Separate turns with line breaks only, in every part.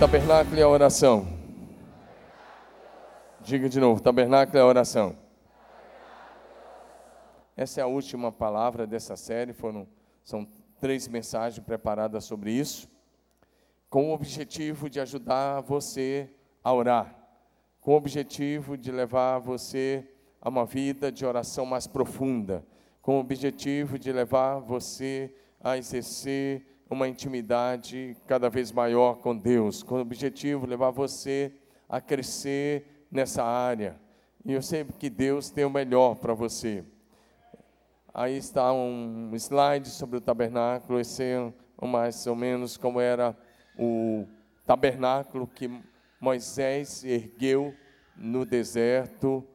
tabernáculo e a oração. Diga de novo: tabernáculo e a oração. Essa é a última palavra dessa série. Foram, são três mensagens preparadas sobre isso, com o objetivo de ajudar você a orar, com o objetivo de levar você a uma vida de oração mais profunda, com o objetivo de levar você a exercer uma intimidade cada vez maior com Deus, com o objetivo de levar você a crescer nessa área. E eu sei que Deus tem o melhor para você. Aí está um slide sobre o tabernáculo, esse é mais ou menos como era o tabernáculo que Moisés ergueu no deserto.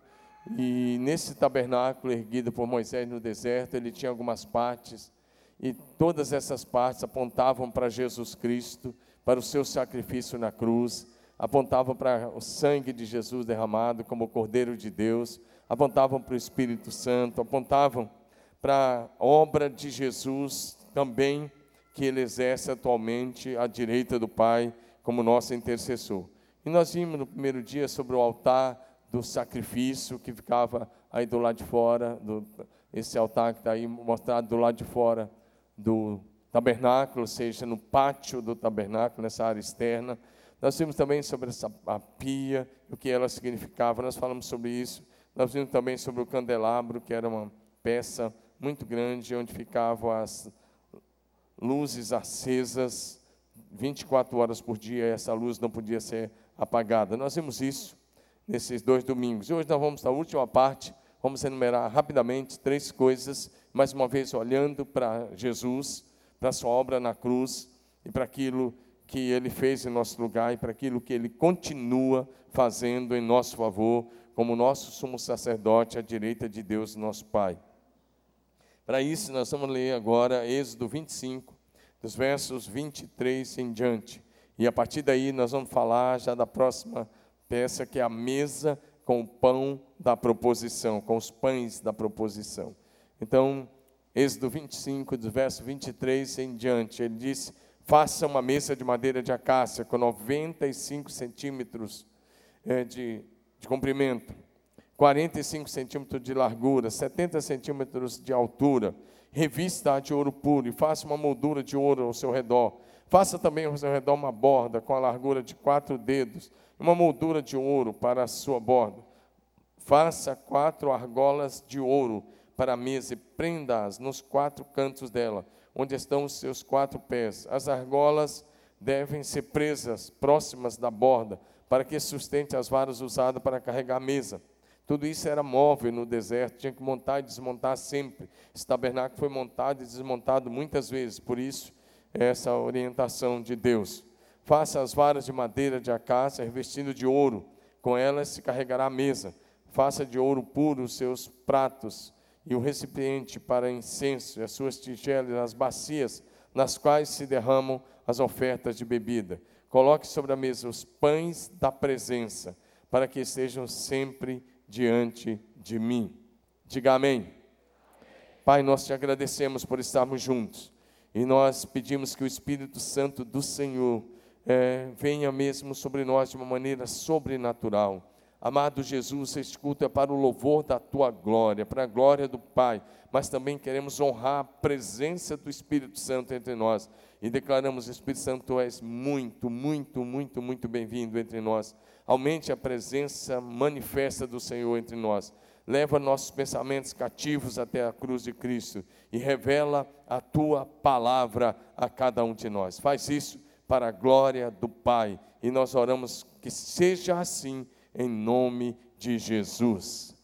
E nesse tabernáculo erguido por Moisés no deserto, ele tinha algumas partes e todas essas partes apontavam para Jesus Cristo, para o seu sacrifício na cruz, apontavam para o sangue de Jesus derramado como Cordeiro de Deus, apontavam para o Espírito Santo, apontavam para a obra de Jesus também que ele exerce atualmente à direita do Pai como nosso intercessor. E nós vimos no primeiro dia sobre o altar do sacrifício que ficava aí do lado de fora, do, esse altar que está aí mostrado do lado de fora do tabernáculo, seja, no pátio do tabernáculo, nessa área externa. Nós vimos também sobre essa a pia, o que ela significava, nós falamos sobre isso. Nós vimos também sobre o candelabro, que era uma peça muito grande, onde ficavam as luzes acesas 24 horas por dia, essa luz não podia ser apagada. Nós vimos isso nesses dois domingos. E hoje nós vamos à última parte, vamos enumerar rapidamente três coisas mais uma vez olhando para Jesus, para sua obra na cruz e para aquilo que ele fez em nosso lugar e para aquilo que ele continua fazendo em nosso favor, como nosso sumo sacerdote à direita de Deus, nosso Pai. Para isso, nós vamos ler agora Êxodo 25, dos versos 23 em diante. E a partir daí, nós vamos falar já da próxima peça, que é a mesa com o pão da proposição, com os pães da proposição. Então, Êxodo 25, do verso 23 em diante, ele diz: Faça uma mesa de madeira de acácia com 95 centímetros é, de, de comprimento, 45 centímetros de largura, 70 centímetros de altura. Revista de ouro puro e faça uma moldura de ouro ao seu redor. Faça também ao seu redor uma borda com a largura de quatro dedos, uma moldura de ouro para a sua borda. Faça quatro argolas de ouro para a mesa e prenda-as nos quatro cantos dela, onde estão os seus quatro pés. As argolas devem ser presas próximas da borda, para que sustente as varas usadas para carregar a mesa. Tudo isso era móvel no deserto, tinha que montar e desmontar sempre. Esse tabernáculo foi montado e desmontado muitas vezes, por isso, essa orientação de Deus. Faça as varas de madeira de acácia, revestindo de ouro, com elas se carregará a mesa. Faça de ouro puro os seus pratos, e o recipiente para incenso, e as suas tigelas, as bacias nas quais se derramam as ofertas de bebida. Coloque sobre a mesa os pães da presença, para que estejam sempre diante de mim. Diga amém. Pai, nós te agradecemos por estarmos juntos e nós pedimos que o Espírito Santo do Senhor é, venha mesmo sobre nós de uma maneira sobrenatural Amado Jesus, este culto é para o louvor da tua glória, para a glória do Pai, mas também queremos honrar a presença do Espírito Santo entre nós e declaramos: Espírito Santo, tu és muito, muito, muito, muito bem-vindo entre nós. Aumente a presença manifesta do Senhor entre nós. Leva nossos pensamentos cativos até a cruz de Cristo e revela a tua palavra a cada um de nós. Faz isso para a glória do Pai e nós oramos que seja assim em nome de Jesus.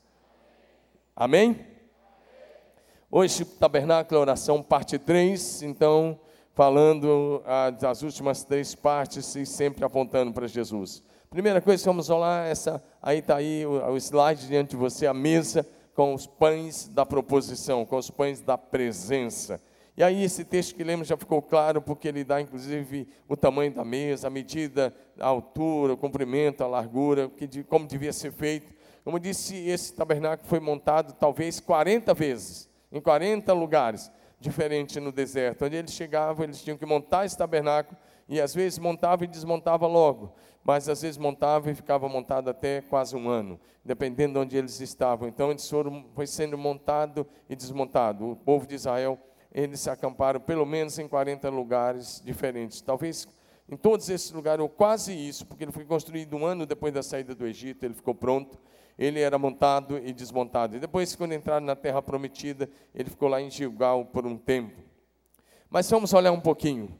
Amém? Hoje, tabernáculo, oração, parte 3, então, falando ah, das últimas três partes e sempre apontando para Jesus. Primeira coisa, vamos olhar essa, aí está aí o, o slide diante de você, a mesa com os pães da proposição, com os pães da presença. E aí esse texto que lemos já ficou claro, porque ele dá inclusive o tamanho da mesa, a medida, a altura, o comprimento, a largura, como devia ser feito. Como disse, esse tabernáculo foi montado talvez 40 vezes, em 40 lugares diferentes no deserto. Onde eles chegavam, eles tinham que montar esse tabernáculo e às vezes montava e desmontava logo, mas às vezes montava e ficava montado até quase um ano, dependendo de onde eles estavam. Então eles foram foi sendo montado e desmontado. O povo de Israel eles se acamparam pelo menos em 40 lugares diferentes. Talvez em todos esses lugares, ou quase isso, porque ele foi construído um ano depois da saída do Egito, ele ficou pronto. Ele era montado e desmontado. E depois, quando entraram na terra prometida, ele ficou lá em Gilgal por um tempo. Mas vamos olhar um pouquinho.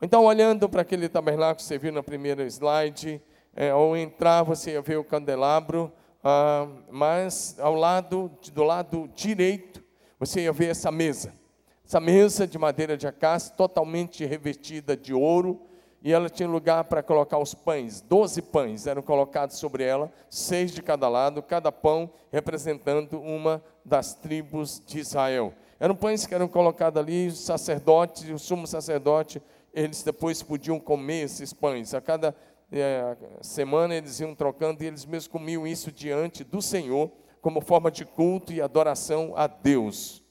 Então, olhando para aquele tabernáculo que você viu na primeira slide, é, ao entrar você ia ver o candelabro, ah, mas ao lado, do lado direito, você ia ver essa mesa. Essa mesa de madeira de acácia, totalmente revestida de ouro, e ela tinha lugar para colocar os pães. Doze pães eram colocados sobre ela, seis de cada lado, cada pão representando uma das tribos de Israel. Eram pães que eram colocados ali, os sacerdotes, o sumo sacerdote eles depois podiam comer esses pães. A cada é, semana eles iam trocando e eles mesmos comiam isso diante do Senhor, como forma de culto e adoração a Deus.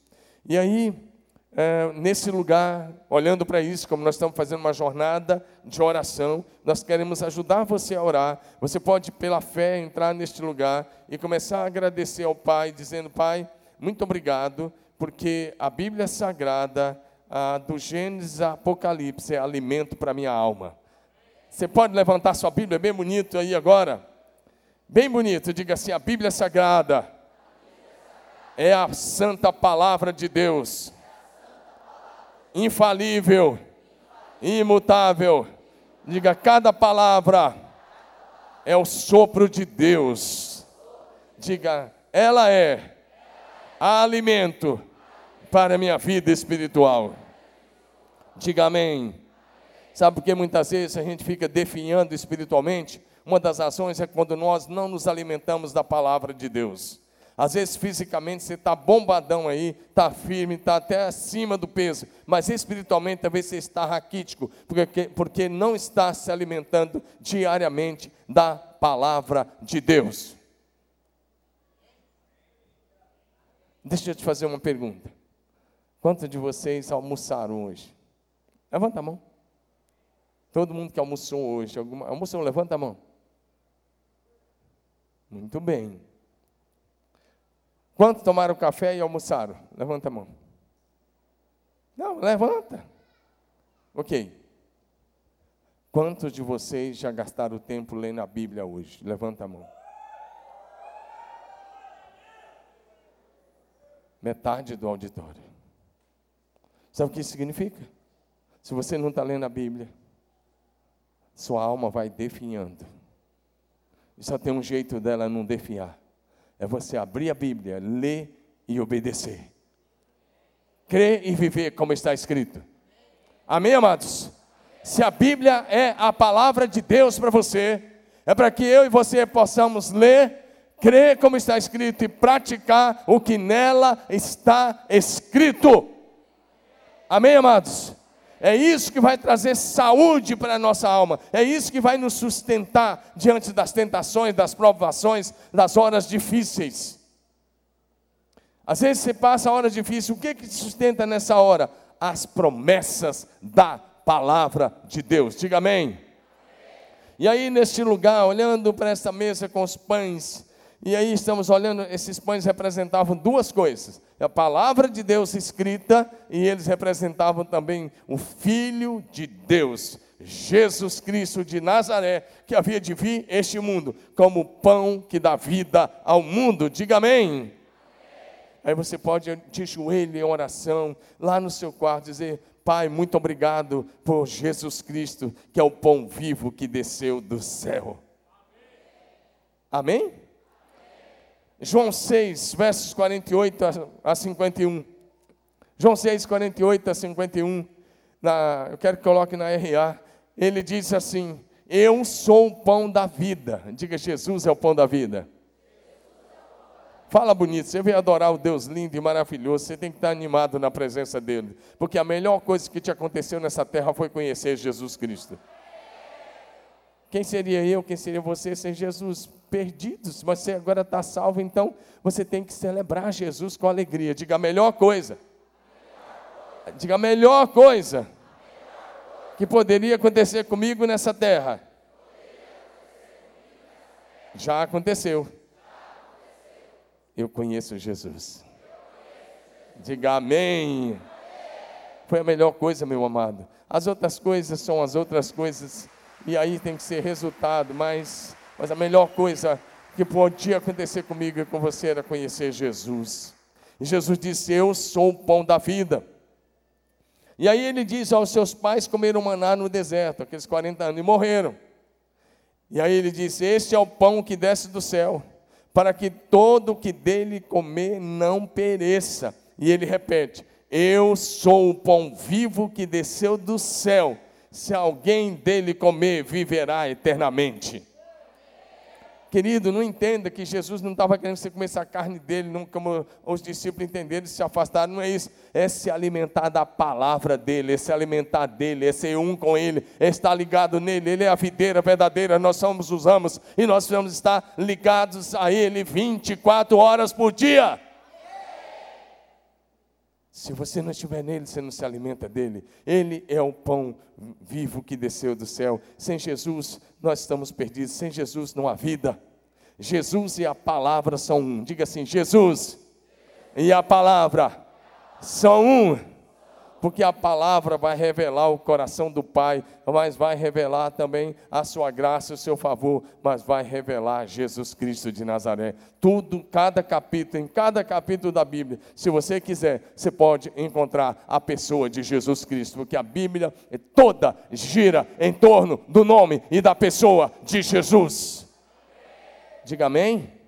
E aí, é, nesse lugar, olhando para isso, como nós estamos fazendo uma jornada de oração, nós queremos ajudar você a orar. Você pode, pela fé, entrar neste lugar e começar a agradecer ao Pai, dizendo: Pai, muito obrigado, porque a Bíblia Sagrada ah, do Gênesis a Apocalipse é alimento para minha alma. Você pode levantar sua Bíblia bem bonito aí agora? Bem bonito, diga assim: a Bíblia Sagrada é a santa palavra de Deus, infalível, imutável. Diga, cada palavra é o sopro de Deus. Diga, ela é alimento para a minha vida espiritual. Diga amém. Sabe por que muitas vezes a gente fica definhando espiritualmente? Uma das razões é quando nós não nos alimentamos da palavra de Deus. Às vezes, fisicamente, você está bombadão aí, está firme, está até acima do peso, mas espiritualmente, talvez você está raquítico, porque, porque não está se alimentando diariamente da palavra de Deus. Deixa eu te fazer uma pergunta. Quantos de vocês almoçaram hoje? Levanta a mão. Todo mundo que almoçou hoje, alguma, almoçou, levanta a mão. Muito bem. Quantos tomaram café e almoçaram? Levanta a mão. Não, levanta. Ok. Quantos de vocês já gastaram tempo lendo a Bíblia hoje? Levanta a mão. Metade do auditório. Sabe o que isso significa? Se você não está lendo a Bíblia, sua alma vai definhando. E só tem um jeito dela não definhar. É você abrir a Bíblia, ler e obedecer. Crer e viver como está escrito. Amém, amados? Se a Bíblia é a palavra de Deus para você, é para que eu e você possamos ler, crer como está escrito e praticar o que nela está escrito. Amém, amados? É isso que vai trazer saúde para a nossa alma. É isso que vai nos sustentar diante das tentações, das provações, das horas difíceis. Às vezes você passa horas difíceis, o que que te sustenta nessa hora? As promessas da palavra de Deus. Diga amém. E aí, neste lugar, olhando para essa mesa com os pães, e aí estamos olhando, esses pães representavam duas coisas: a palavra de Deus escrita, e eles representavam também o Filho de Deus, Jesus Cristo de Nazaré, que havia de vir este mundo como pão que dá vida ao mundo. Diga amém. Aí você pode de joelho em oração, lá no seu quarto, dizer: Pai, muito obrigado por Jesus Cristo, que é o pão vivo que desceu do céu. Amém? Amém? João 6, versos 48 a 51. João 6, 48 a 51. Na, eu quero que coloque na RA. Ele diz assim: Eu sou o pão da vida. Diga, Jesus é o pão da vida. Fala bonito, você veio adorar o Deus lindo e maravilhoso, você tem que estar animado na presença dele, porque a melhor coisa que te aconteceu nessa terra foi conhecer Jesus Cristo. Quem seria eu, quem seria você sem Jesus? Perdidos, você agora está salvo, então você tem que celebrar Jesus com alegria. Diga a melhor coisa. Diga a melhor coisa que poderia acontecer comigo nessa terra. Já aconteceu. Eu conheço Jesus. Diga amém. Foi a melhor coisa, meu amado. As outras coisas são as outras coisas, e aí tem que ser resultado, mas, mas a melhor coisa que podia acontecer comigo e com você era conhecer Jesus. E Jesus disse: Eu sou o pão da vida. E aí ele diz aos seus pais comeram maná no deserto, aqueles 40 anos, e morreram. E aí ele disse: Este é o pão que desce do céu, para que todo que dele comer não pereça. E ele repete: Eu sou o pão vivo que desceu do céu. Se alguém dele comer, viverá eternamente. Querido, não entenda que Jesus não estava querendo que você comesse a carne dele, não, como os discípulos entenderam e se afastaram, não é isso. É se alimentar da palavra dele, é se alimentar dele, é ser um com ele, é estar ligado nele. Ele é a videira verdadeira, nós somos os ramos e nós precisamos estar ligados a ele 24 horas por dia. Se você não estiver nele, você não se alimenta dele. Ele é o pão vivo que desceu do céu. Sem Jesus, nós estamos perdidos. Sem Jesus, não há vida. Jesus e a palavra são um. Diga assim: Jesus e a palavra são um porque a palavra vai revelar o coração do Pai, mas vai revelar também a sua graça, o seu favor, mas vai revelar Jesus Cristo de Nazaré. Tudo, cada capítulo, em cada capítulo da Bíblia, se você quiser, você pode encontrar a pessoa de Jesus Cristo, porque a Bíblia toda gira em torno do nome e da pessoa de Jesus. Diga amém.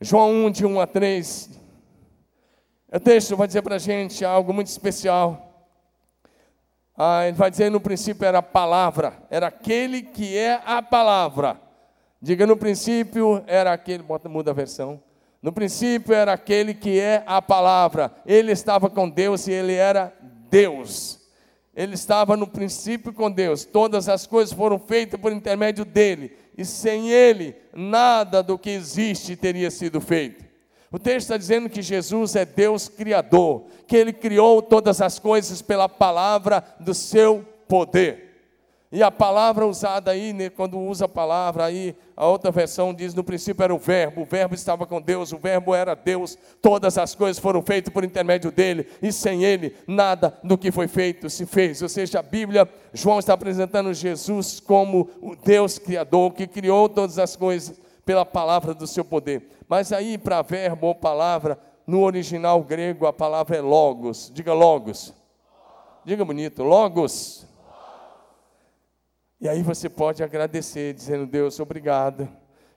João 1, de 1 a 3, o texto vai dizer para a gente algo muito especial. Ah, ele vai dizer: no princípio era a palavra, era aquele que é a palavra. Diga: no princípio era aquele, bota, muda a versão. No princípio era aquele que é a palavra. Ele estava com Deus e ele era Deus. Ele estava no princípio com Deus. Todas as coisas foram feitas por intermédio dele. E sem ele, nada do que existe teria sido feito. O texto está dizendo que Jesus é Deus Criador, que Ele criou todas as coisas pela palavra do seu poder. E a palavra usada aí, né, quando usa a palavra aí, a outra versão diz: no princípio era o Verbo, o Verbo estava com Deus, o Verbo era Deus, todas as coisas foram feitas por intermédio dele, e sem ele, nada do que foi feito se fez. Ou seja, a Bíblia, João está apresentando Jesus como o Deus Criador, que criou todas as coisas pela palavra do seu poder. Mas aí, para verbo ou palavra, no original grego a palavra é logos. Diga logos. Diga bonito, logos. E aí você pode agradecer, dizendo: Deus, obrigado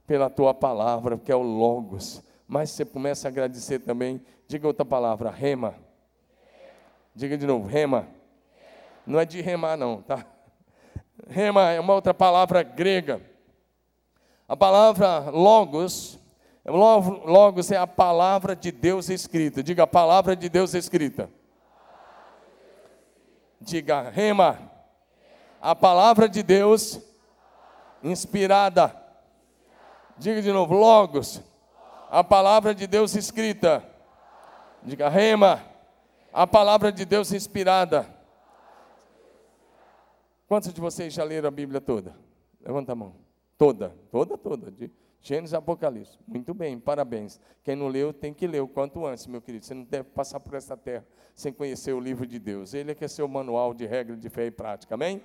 pela tua palavra, que é o logos. Mas você começa a agradecer também, diga outra palavra, rema. Diga de novo, rema. Não é de remar, não, tá? Rema é uma outra palavra grega a palavra logos, logos é a palavra de Deus escrita. Diga a palavra de Deus escrita. Diga rema. A palavra de Deus inspirada. Diga de novo, logos. A palavra de Deus escrita. Diga rema. A palavra de Deus inspirada. Quantos de vocês já leram a Bíblia toda? Levanta a mão. Toda, toda, toda. De Gênesis e Apocalipse. Muito bem, parabéns. Quem não leu, tem que ler o quanto antes, meu querido. Você não deve passar por essa terra sem conhecer o livro de Deus. Ele é que é seu manual de regra de fé e prática. Amém?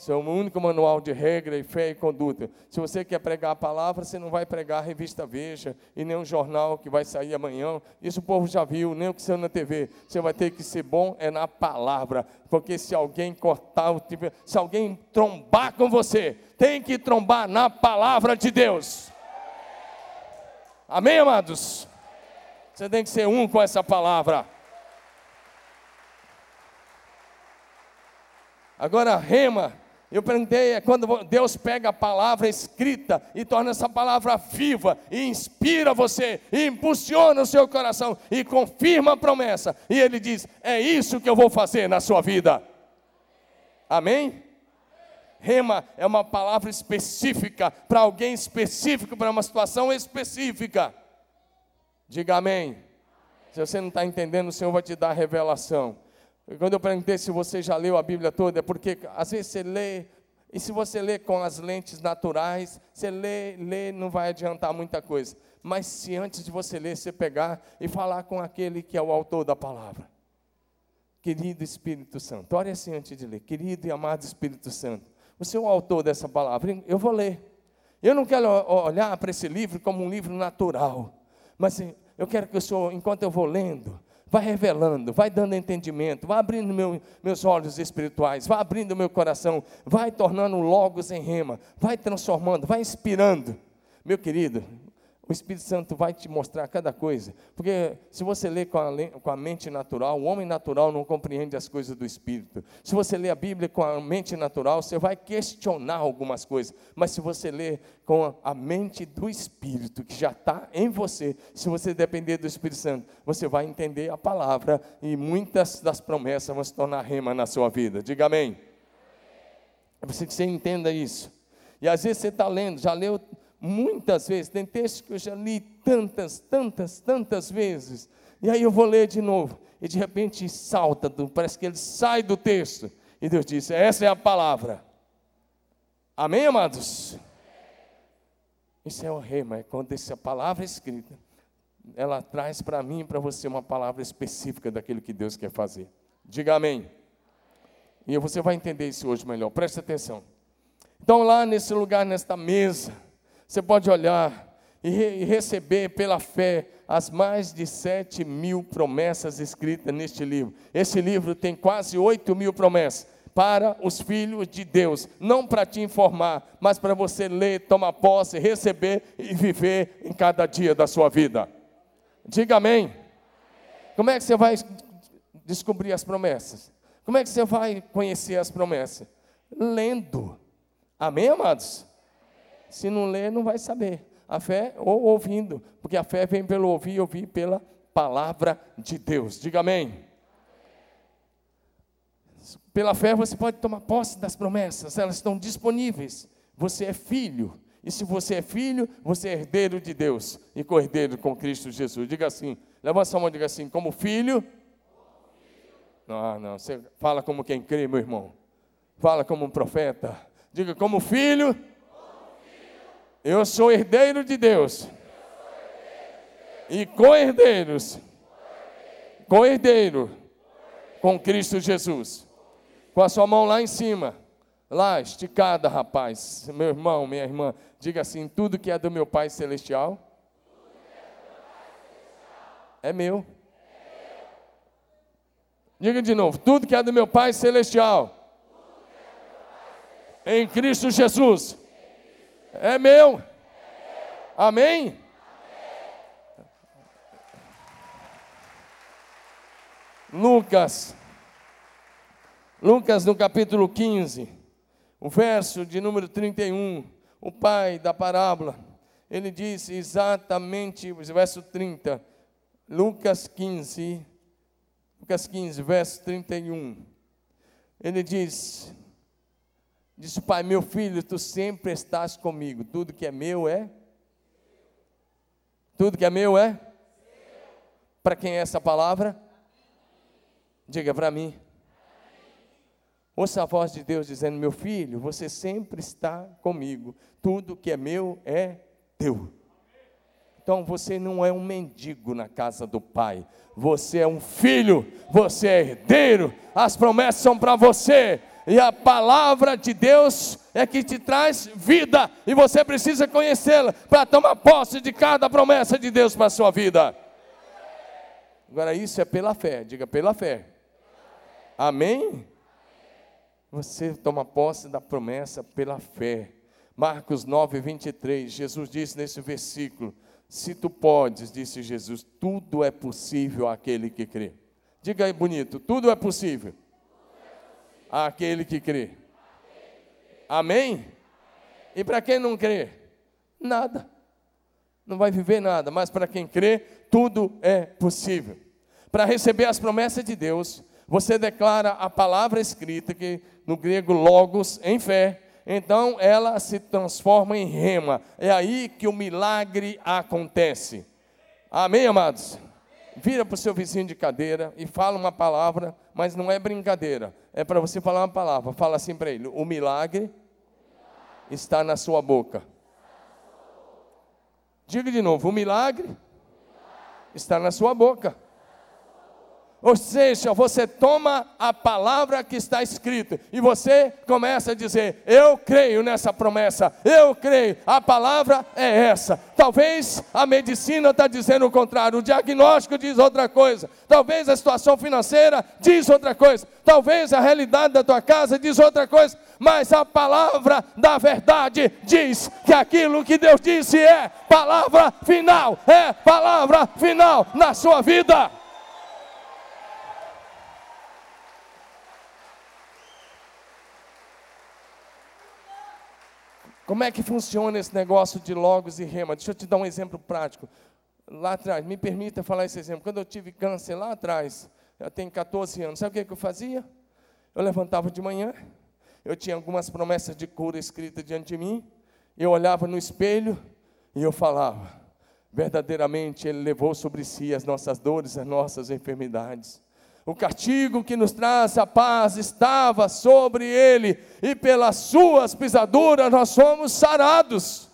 Seu único manual de regra e fé e conduta. Se você quer pregar a palavra, você não vai pregar a revista Veja e nem um jornal que vai sair amanhã. Isso o povo já viu, nem o que saiu na TV. Você vai ter que ser bom é na palavra. Porque se alguém cortar, se alguém trombar com você, tem que trombar na palavra de Deus. Amém, amados? Você tem que ser um com essa palavra. Agora, rema eu perguntei, é quando Deus pega a palavra escrita e torna essa palavra viva e inspira você, e impulsiona o seu coração e confirma a promessa. E ele diz: É isso que eu vou fazer na sua vida. Amém? Rema é uma palavra específica para alguém específico, para uma situação específica. Diga amém. Se você não está entendendo, o Senhor vai te dar revelação. Quando eu perguntei se você já leu a Bíblia toda, é porque às vezes você lê, e se você lê com as lentes naturais, você lê, lê, não vai adiantar muita coisa. Mas se antes de você ler, você pegar e falar com aquele que é o autor da palavra. Querido Espírito Santo, ore assim antes de ler. Querido e amado Espírito Santo, você é o autor dessa palavra, eu vou ler. Eu não quero olhar para esse livro como um livro natural, mas eu quero que o Senhor, enquanto eu vou lendo, vai revelando, vai dando entendimento, vai abrindo meu, meus olhos espirituais, vai abrindo meu coração, vai tornando logos em rema, vai transformando, vai inspirando. Meu querido, o Espírito Santo vai te mostrar cada coisa. Porque se você lê com a, com a, mente natural, o homem natural não compreende as coisas do Espírito. Se você lê a Bíblia com a mente natural, você vai questionar algumas coisas. Mas se você lê com a mente do Espírito, que já está em você, se você depender do Espírito Santo, você vai entender a palavra e muitas das promessas vão se tornar rema na sua vida. Diga amém. É preciso que você entenda isso. E às vezes você está lendo, já leu muitas vezes, tem textos que eu já li tantas, tantas, tantas vezes, e aí eu vou ler de novo, e de repente salta, parece que ele sai do texto, e Deus disse: Essa é a palavra. Amém, amados? Isso é o rema, é quando essa palavra é escrita, ela traz para mim e para você uma palavra específica daquilo que Deus quer fazer. Diga amém. E você vai entender isso hoje melhor, preste atenção. Então, lá nesse lugar, nesta mesa, você pode olhar e, re receber pela fé as mais de sete mil promessas escritas neste livro. Esse livro tem quase oito mil promessas para os filhos de Deus, não para te informar, mas para você ler, tomar posse, receber e viver em cada dia da sua vida. Diga amém. Como é que você vai descobrir as promessas? Como é que você vai conhecer as promessas? Lendo. Amém, amados? Se não ler, não vai saber. A fé ou ouvindo, porque a fé vem pelo ouvir e ouvir pela palavra de Deus. Diga amém. Pela fé você pode tomar posse das promessas, elas estão disponíveis. Você é filho, e se você é filho, você é herdeiro de Deus e co-herdeiro com Cristo Jesus. Diga assim, levanta sua mão e diga assim: como filho. Não, não, você fala como quem crê, meu irmão. Fala como um profeta. Diga como filho eu sou herdeiro de Deus. E co-herdeiros. Co-herdeiro. Com Cristo Jesus. Com a sua mão lá em cima. Lá, esticada, rapaz. Meu irmão, minha irmã. Diga assim: tudo que é do meu Pai Celestial. É meu. Diga de novo: tudo que é do meu Pai Celestial. Em Cristo Jesus é meu. Amém? Lucas, Lucas no capítulo 15, o verso de número 31, o pai da parábola, ele disse exatamente, verso 30, Lucas 15, Lucas 15, verso 31, ele diz: Disse pai: Meu filho, tu sempre estás comigo. Tudo que é meu é? Tudo que é meu é? Para quem é essa palavra? Diga para mim. Ouça a voz de Deus dizendo: Meu filho, você sempre está comigo. Tudo que é meu é teu. Então você não é um mendigo na casa do Pai. Você é um filho, você é herdeiro. As promessas são para você e a palavra de Deus é que te traz vida, e você precisa conhecê-la para tomar posse de cada promessa de Deus para a sua vida. Agora, isso é pela fé, diga pela fé. Amém? Você toma posse da promessa pela fé. Marcos 9, 23, Jesus disse nesse versículo: Se tu podes, disse Jesus, tudo é possível àquele que crê. Diga aí bonito: tudo é possível àquele que crê. Amém? E para quem não crê? Nada. Não vai viver nada, mas para quem crê, tudo é possível. Para receber as promessas de Deus, você declara a palavra escrita, que no grego logos, em fé, então ela se transforma em rema. É aí que o milagre acontece. Amém, amados? vira para o seu vizinho de cadeira e fala uma palavra, mas não é brincadeira, é para você falar uma palavra. Fala assim para ele: o milagre está na sua boca. Diga de novo: o milagre está na sua boca. Ou seja, você toma a palavra que está escrita e você começa a dizer: Eu creio nessa promessa, eu creio, a palavra é essa. Talvez a medicina está dizendo o contrário, o diagnóstico diz outra coisa, talvez a situação financeira diz outra coisa, talvez a realidade da tua casa diz outra coisa, mas a palavra da verdade diz que aquilo que Deus disse é palavra final, é palavra final na sua vida. Como é que funciona esse negócio de logos e rema? Deixa eu te dar um exemplo prático. Lá atrás, me permita falar esse exemplo. Quando eu tive câncer lá atrás, eu tenho 14 anos, sabe o que eu fazia? Eu levantava de manhã, eu tinha algumas promessas de cura escritas diante de mim, eu olhava no espelho e eu falava: verdadeiramente Ele levou sobre si as nossas dores, as nossas enfermidades. O castigo que nos traz a paz estava sobre ele, e pelas suas pisaduras nós somos sarados.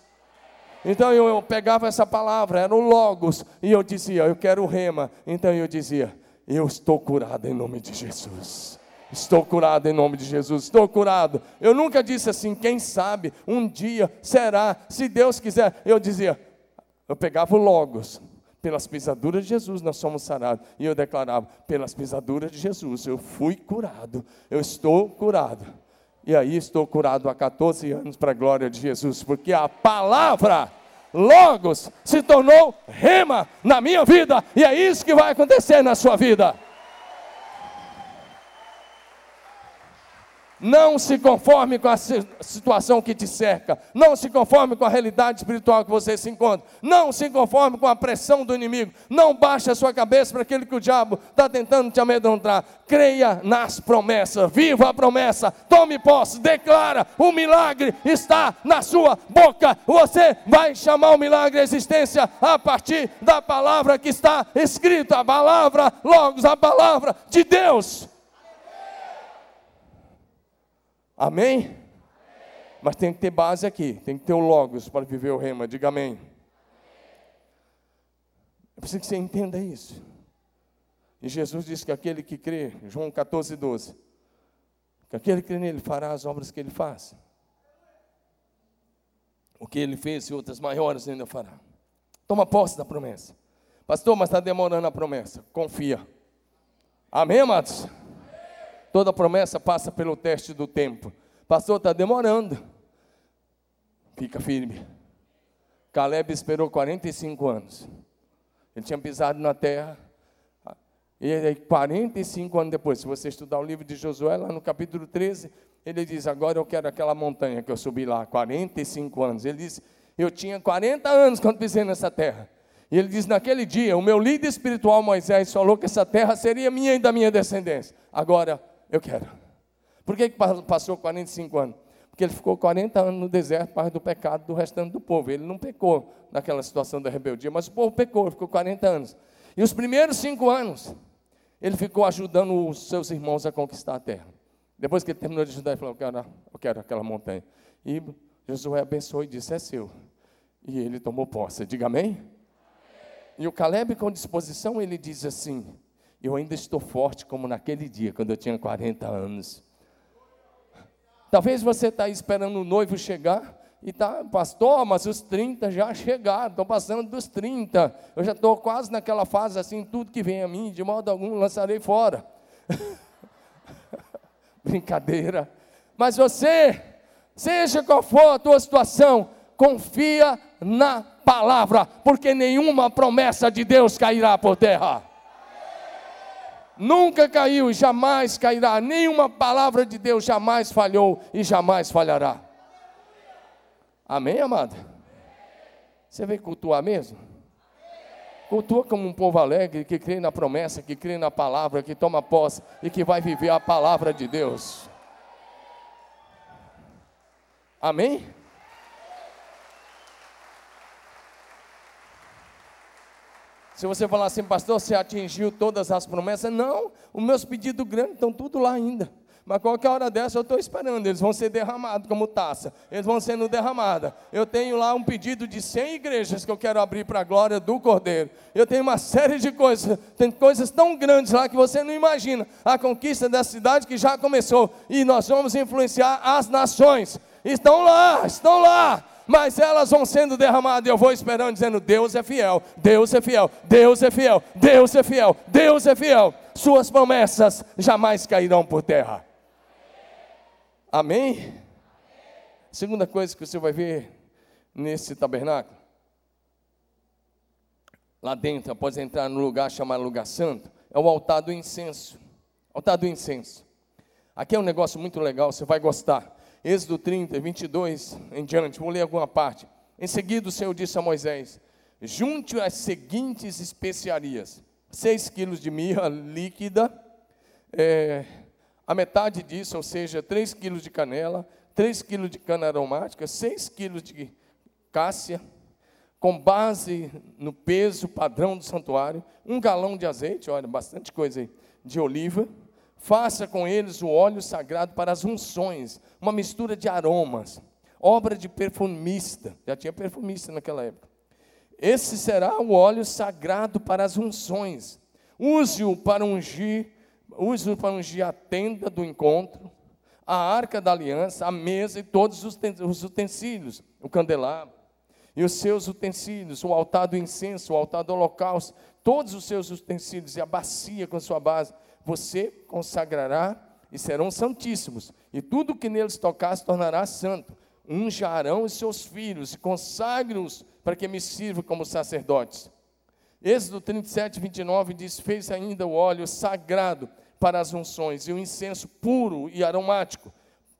Então eu pegava essa palavra, era o Logos, e eu dizia, eu quero o rema. Então eu dizia, eu estou curado em nome de Jesus. Estou curado em nome de Jesus, estou curado. Eu nunca disse assim, quem sabe, um dia será, se Deus quiser. Eu dizia, eu pegava o Logos, pelas pisaduras de Jesus nós somos sarados. E eu declarava: pelas pisaduras de Jesus eu fui curado, eu estou curado. E aí estou curado há 14 anos para a glória de Jesus, porque a palavra Logos se tornou rema na minha vida, e é isso que vai acontecer na sua vida. Não se conforme com a situação que te cerca. Não se conforme com a realidade espiritual que você se encontra. Não se conforme com a pressão do inimigo. Não baixe a sua cabeça para aquilo que o diabo está tentando te amedrontar. Creia nas promessas. Viva a promessa. Tome posse. Declara. O milagre está na sua boca. Você vai chamar o milagre à existência a partir da palavra que está escrita. A palavra, logos, a palavra de Deus. Amém? Mas tem que ter base aqui, tem que ter o Logos para viver o rema. Diga amém. amém. Eu preciso que você entenda isso. E Jesus disse que aquele que crê, João 14, 12, que aquele que crê nele fará as obras que ele faz. O que ele fez e outras maiores ainda fará. Toma posse da promessa. Pastor, mas está demorando a promessa. Confia. Amém, amados? Toda promessa passa pelo teste do tempo. Pastor, está demorando. Fica firme. Caleb esperou 45 anos. Ele tinha pisado na terra. E aí, 45 anos depois, se você estudar o livro de Josué, lá no capítulo 13, ele diz: Agora eu quero aquela montanha que eu subi lá, 45 anos. Ele diz: Eu tinha 40 anos quando pisei nessa terra. E ele diz: Naquele dia, o meu líder espiritual Moisés falou que essa terra seria minha e da minha descendência. Agora eu quero. Por que, que passou 45 anos? Porque ele ficou 40 anos no deserto, parte do pecado do restante do povo. Ele não pecou naquela situação da rebeldia, mas o povo pecou, ficou 40 anos. E os primeiros cinco anos, ele ficou ajudando os seus irmãos a conquistar a terra. Depois que ele terminou de ajudar, ele falou: Eu quero, eu quero aquela montanha. E Josué abençoou e disse: É seu. E ele tomou posse. Diga amém? amém. E o Caleb, com disposição, ele diz assim: eu ainda estou forte como naquele dia, quando eu tinha 40 anos. Talvez você está esperando o noivo chegar e está, pastor, mas os 30 já chegaram, estou passando dos 30. Eu já estou quase naquela fase assim, tudo que vem a mim, de modo algum, lançarei fora. Brincadeira. Mas você, seja qual for a tua situação, confia na palavra, porque nenhuma promessa de Deus cairá por terra nunca caiu e jamais cairá. Nenhuma palavra de Deus jamais falhou e jamais falhará. Amém, amado? Você veio cultuar mesmo? Cultua como um povo alegre que crê na promessa, que crê na palavra, que toma posse e que vai viver a palavra de Deus. Amém? Se você falar assim, pastor, você atingiu todas as promessas, não, os meus pedidos grandes estão tudo lá ainda. Mas qualquer hora dessa eu estou esperando, eles vão ser derramados como taça, eles vão sendo derramados. Eu tenho lá um pedido de 100 igrejas que eu quero abrir para a glória do Cordeiro. Eu tenho uma série de coisas, tem coisas tão grandes lá que você não imagina. A conquista da cidade que já começou e nós vamos influenciar as nações. Estão lá, estão lá mas elas vão sendo derramadas. E eu vou esperando, dizendo: Deus é fiel, Deus é fiel, Deus é fiel, Deus é fiel, Deus é fiel. Suas promessas jamais cairão por terra. Amém? Segunda coisa que você vai ver nesse tabernáculo, lá dentro, após entrar no lugar chamado lugar santo, é o altar do incenso. Altar do incenso. Aqui é um negócio muito legal, você vai gostar. Êxodo 30, 22 em diante, vou ler alguma parte. Em seguida, o Senhor disse a Moisés: Junte as seguintes especiarias: 6 quilos de mirra líquida, é, a metade disso, ou seja, 3 quilos de canela, 3 quilos de cana aromática, 6 quilos de cássia, com base no peso padrão do santuário, um galão de azeite, olha, bastante coisa aí, de oliva, faça com eles o óleo sagrado para as unções, uma mistura de aromas, obra de perfumista, já tinha perfumista naquela época. Esse será o óleo sagrado para as unções. Use-o para ungir use para ungir a tenda do encontro, a arca da aliança, a mesa e todos os utensílios, o candelabro e os seus utensílios, o altar do incenso, o altar do holocausto, todos os seus utensílios e a bacia com sua base, você consagrará e serão santíssimos, e tudo que neles tocar se tornará santo. Unjarão os seus filhos e consagre-os para que me sirvam como sacerdotes. Êxodo 37, 29 diz: Fez ainda o óleo sagrado para as unções e o incenso puro e aromático,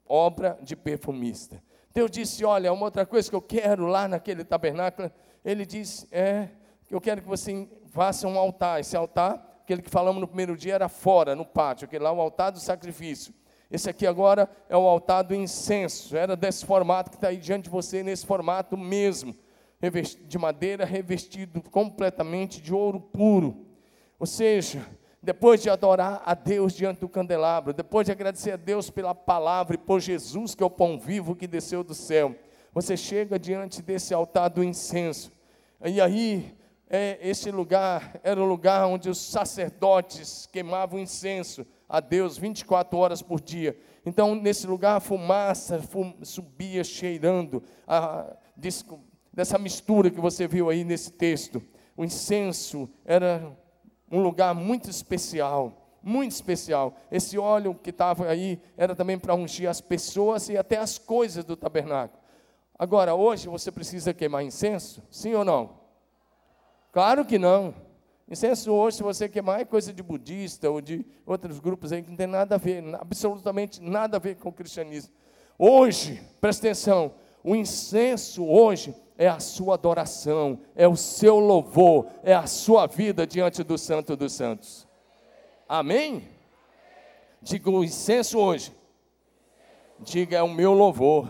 obra de perfumista. Deus disse: Olha, uma outra coisa que eu quero lá naquele tabernáculo, ele disse: É, eu quero que você faça um altar. Esse altar, aquele que falamos no primeiro dia, era fora, no pátio, aquele lá, o altar do sacrifício. Esse aqui agora é o altar do incenso, era desse formato que está aí diante de você, nesse formato mesmo de madeira revestido completamente de ouro puro. Ou seja, depois de adorar a Deus diante do candelabro, depois de agradecer a Deus pela palavra e por Jesus, que é o pão vivo que desceu do céu, você chega diante desse altar do incenso. E aí, é, esse lugar era o lugar onde os sacerdotes queimavam incenso a Deus 24 horas por dia. Então, nesse lugar, a fumaça fum, subia cheirando, a, dessa mistura que você viu aí nesse texto. O incenso era um lugar muito especial, muito especial. Esse óleo que estava aí era também para ungir as pessoas e até as coisas do tabernáculo. Agora, hoje você precisa queimar incenso? Sim ou não? Claro que não. Incenso hoje, se você queimar, é coisa de budista ou de outros grupos aí que não tem nada a ver, absolutamente nada a ver com o cristianismo. Hoje, presta atenção, o incenso hoje é a sua adoração, é o seu louvor, é a sua vida diante do Santo dos Santos. Amém? Diga o incenso hoje. Diga é o meu louvor.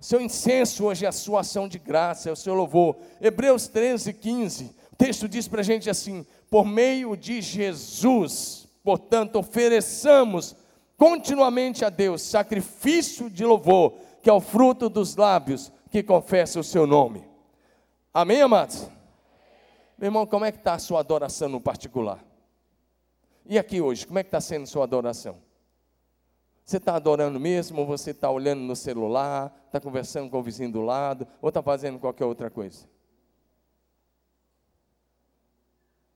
Seu incenso hoje é a sua ação de graça, é o seu louvor. Hebreus 13, 15. O texto diz para a gente assim: por meio de Jesus, portanto, ofereçamos continuamente a Deus sacrifício de louvor, que é o fruto dos lábios que confessa o seu nome. Amém, amados? Meu irmão, como é que está a sua adoração no particular? E aqui hoje, como é que está sendo a sua adoração? Você está adorando mesmo, ou você está olhando no celular, está conversando com o vizinho do lado, ou está fazendo qualquer outra coisa?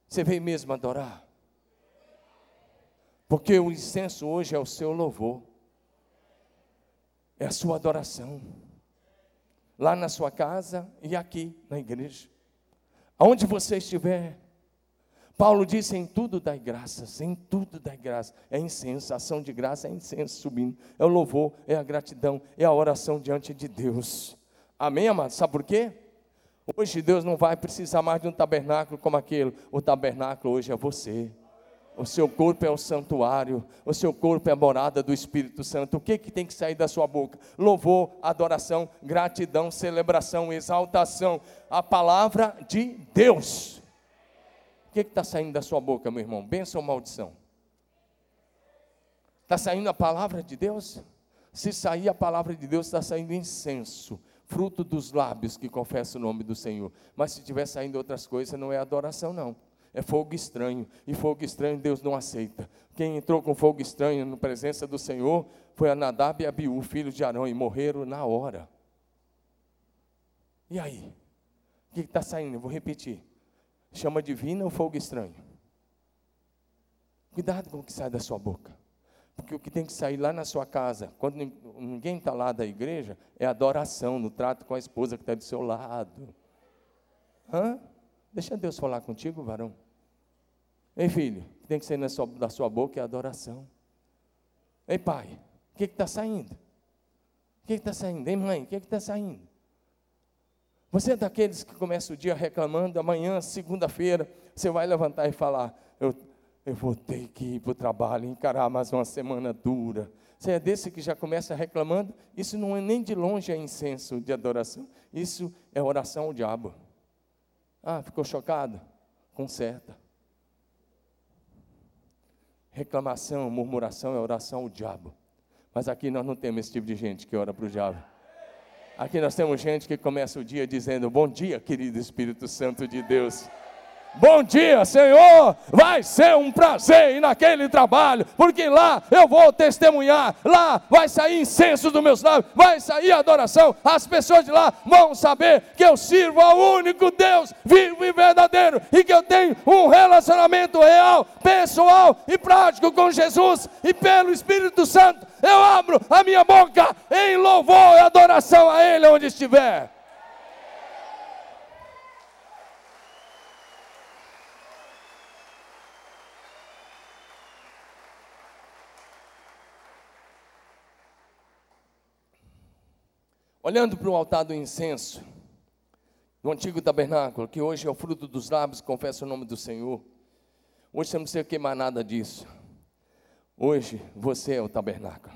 Você veio mesmo adorar? Porque o incenso hoje é o seu louvor, é a sua adoração lá na sua casa e aqui na igreja. Aonde você estiver, Paulo disse: em tudo dai graças, em tudo dai graças. É incenso, ação de graça é incenso subindo, é o louvor, é a gratidão, é a oração diante de Deus. Amém, amados? Sabe por quê? Hoje Deus não vai precisar mais de um tabernáculo como aquele. O tabernáculo hoje é você. O seu corpo é o santuário, o seu corpo é a morada do Espírito Santo. O que, que tem que sair da sua boca? Louvor, adoração, gratidão, celebração, exaltação. A palavra de Deus. O que está saindo da sua boca, meu irmão? Bênção ou maldição? Está saindo a palavra de Deus? Se sair a palavra de Deus, está saindo incenso, fruto dos lábios que confessa o nome do Senhor. Mas se estiver saindo outras coisas, não é adoração, não é fogo estranho, e fogo estranho Deus não aceita. Quem entrou com fogo estranho na presença do Senhor foi a Nadab e Abiú, filhos de Arão, e morreram na hora. E aí? O que está saindo? Vou repetir. Chama divina ou fogo estranho? Cuidado com o que sai da sua boca. Porque o que tem que sair lá na sua casa, quando ninguém está lá da igreja, é adoração no trato com a esposa que está do seu lado. Hã? Deixa Deus falar contigo, varão. Ei, filho, tem que sair sua, da sua boca é adoração. Ei, pai, o que está saindo? O que está saindo? Ei, mãe, o que está saindo? Você é daqueles que começa o dia reclamando, amanhã, segunda-feira, você vai levantar e falar: eu, eu vou ter que ir para o trabalho, encarar mais uma semana dura. Você é desse que já começa reclamando? Isso não é nem de longe é incenso de adoração. Isso é oração ao diabo. Ah, ficou chocado? Conserta. Reclamação, murmuração é oração ao diabo. Mas aqui nós não temos esse tipo de gente que ora para o diabo. Aqui nós temos gente que começa o dia dizendo: Bom dia, querido Espírito Santo de Deus. Bom dia, Senhor. Vai ser um prazer ir naquele trabalho, porque lá eu vou testemunhar. Lá vai sair incenso dos meus lábios, vai sair adoração. As pessoas de lá vão saber que eu sirvo ao único Deus vivo e verdadeiro e que eu tenho um relacionamento real, pessoal e prático com Jesus e pelo Espírito Santo. Eu abro a minha boca em louvor e adoração a Ele onde estiver. Olhando para o altar do incenso, no antigo tabernáculo, que hoje é o fruto dos lábios, confessa o nome do Senhor. Hoje você não precisa queimar nada disso. Hoje você é o tabernáculo.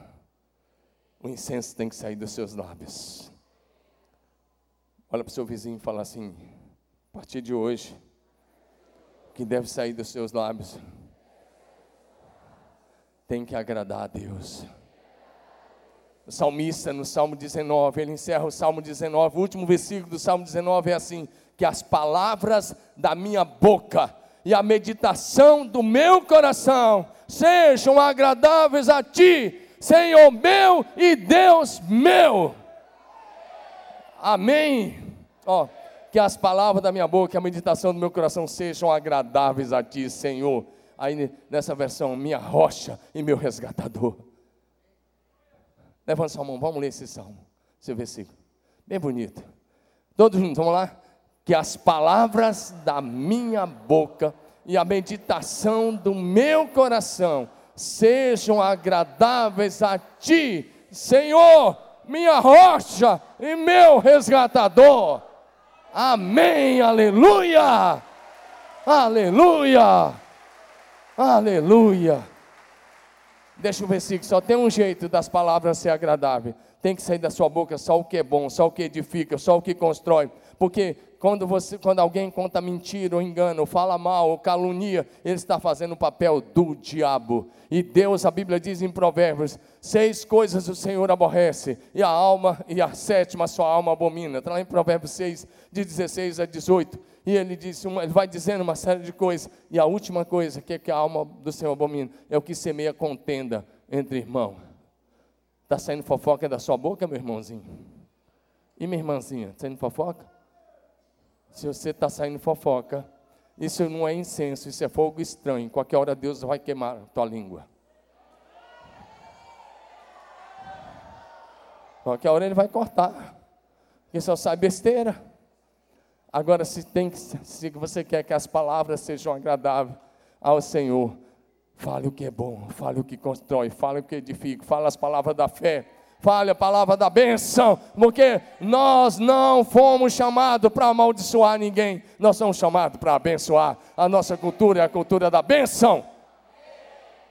O incenso tem que sair dos seus lábios. Olha para o seu vizinho e fala assim: a partir de hoje, o que deve sair dos seus lábios tem que agradar a Deus. O salmista, no Salmo 19, ele encerra o Salmo 19, o último versículo do Salmo 19 é assim: que as palavras da minha boca e a meditação do meu coração sejam agradáveis a ti, Senhor meu e Deus meu. Amém. Ó, oh, que as palavras da minha boca e a meditação do meu coração sejam agradáveis a ti, Senhor. Aí nessa versão, minha rocha e meu resgatador. Levanta sua mão, vamos ler esse salmo, esse versículo. Bem bonito. Todos juntos, vamos lá? Que as palavras da minha boca e a meditação do meu coração sejam agradáveis a ti, Senhor, minha rocha e meu resgatador. Amém, aleluia, aleluia, aleluia. Deixa o versículo, só tem um jeito das palavras ser agradável. Tem que sair da sua boca só o que é bom, só o que edifica, só o que constrói. Porque quando, você, quando alguém conta mentira ou engano, fala mal, ou calunia, ele está fazendo o papel do diabo. E Deus, a Bíblia diz em Provérbios: seis coisas o Senhor aborrece, e a alma, e a sétima sua alma abomina. Está lá em Provérbios 6, de 16 a 18. E ele, diz uma, ele vai dizendo uma série de coisas. E a última coisa que, é que a alma do Senhor abomina é o que semeia contenda entre irmãos. Está saindo fofoca da sua boca, meu irmãozinho? E minha irmãzinha, está saindo fofoca? Se você está saindo fofoca, isso não é incenso, isso é fogo estranho. Qualquer hora Deus vai queimar a tua língua. Qualquer hora ele vai cortar. Porque só sai besteira. Agora, se, tem, se você quer que as palavras sejam agradáveis ao Senhor, fale o que é bom, fale o que constrói, fale o que edifica, fale as palavras da fé, fale a palavra da benção, porque nós não fomos chamados para amaldiçoar ninguém, nós somos chamados para abençoar. A nossa cultura é a cultura da benção.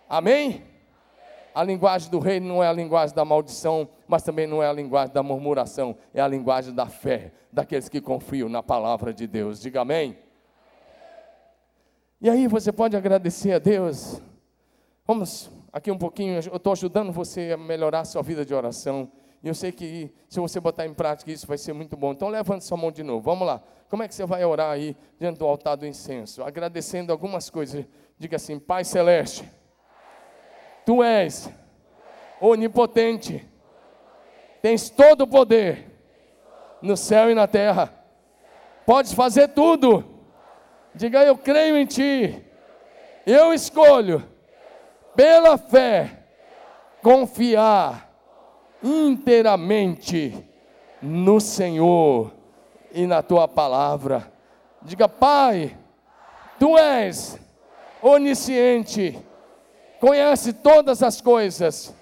Amém? A linguagem do reino não é a linguagem da maldição, mas também não é a linguagem da murmuração, é a linguagem da fé, daqueles que confiam na palavra de Deus. Diga amém. E aí você pode agradecer a Deus. Vamos aqui um pouquinho, eu estou ajudando você a melhorar a sua vida de oração. E eu sei que se você botar em prática isso vai ser muito bom. Então levante sua mão de novo. Vamos lá. Como é que você vai orar aí diante do altar do incenso? Agradecendo algumas coisas. Diga assim: Pai celeste, tu és onipotente, tens todo o poder no céu e na terra. Podes fazer tudo. Diga: Eu creio em ti. Eu escolho, pela fé, confiar inteiramente no Senhor e na tua palavra. Diga, Pai, tu és onisciente, conhece todas as coisas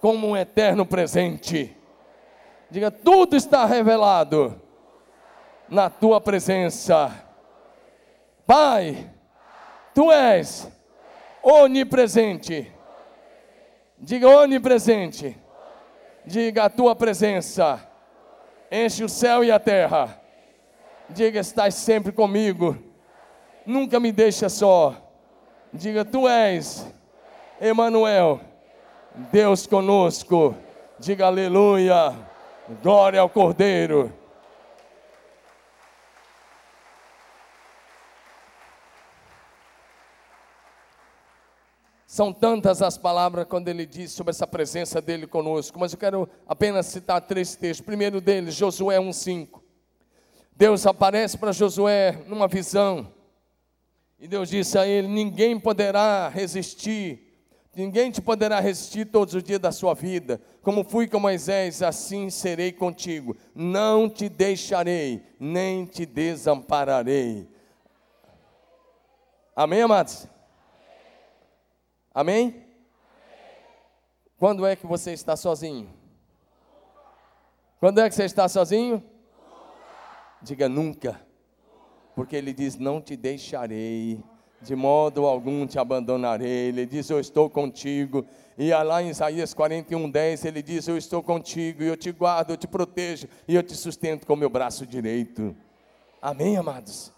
como um eterno presente. Diga, tudo está revelado na tua presença. Pai, tu és onipresente. Diga onipresente. Diga a tua presença. Enche o céu e a terra. Diga, estás sempre comigo. Nunca me deixa só. Diga, tu és Emanuel. Deus conosco. Diga aleluia. Glória ao Cordeiro. São tantas as palavras quando ele diz sobre essa presença dele conosco, mas eu quero apenas citar três textos. primeiro deles, Josué 1,5. Deus aparece para Josué numa visão, e Deus disse a ele: Ninguém poderá resistir, ninguém te poderá resistir todos os dias da sua vida. Como fui com Moisés, assim serei contigo. Não te deixarei, nem te desampararei. Amém, amados? Amém? Quando é que você está sozinho? Quando é que você está sozinho? Diga nunca. Porque ele diz: Não te deixarei, de modo algum te abandonarei. Ele diz: Eu estou contigo. E lá em Isaías 41, 10, ele diz: Eu estou contigo, e eu te guardo, eu te protejo, e eu te sustento com o meu braço direito. Amém, amados?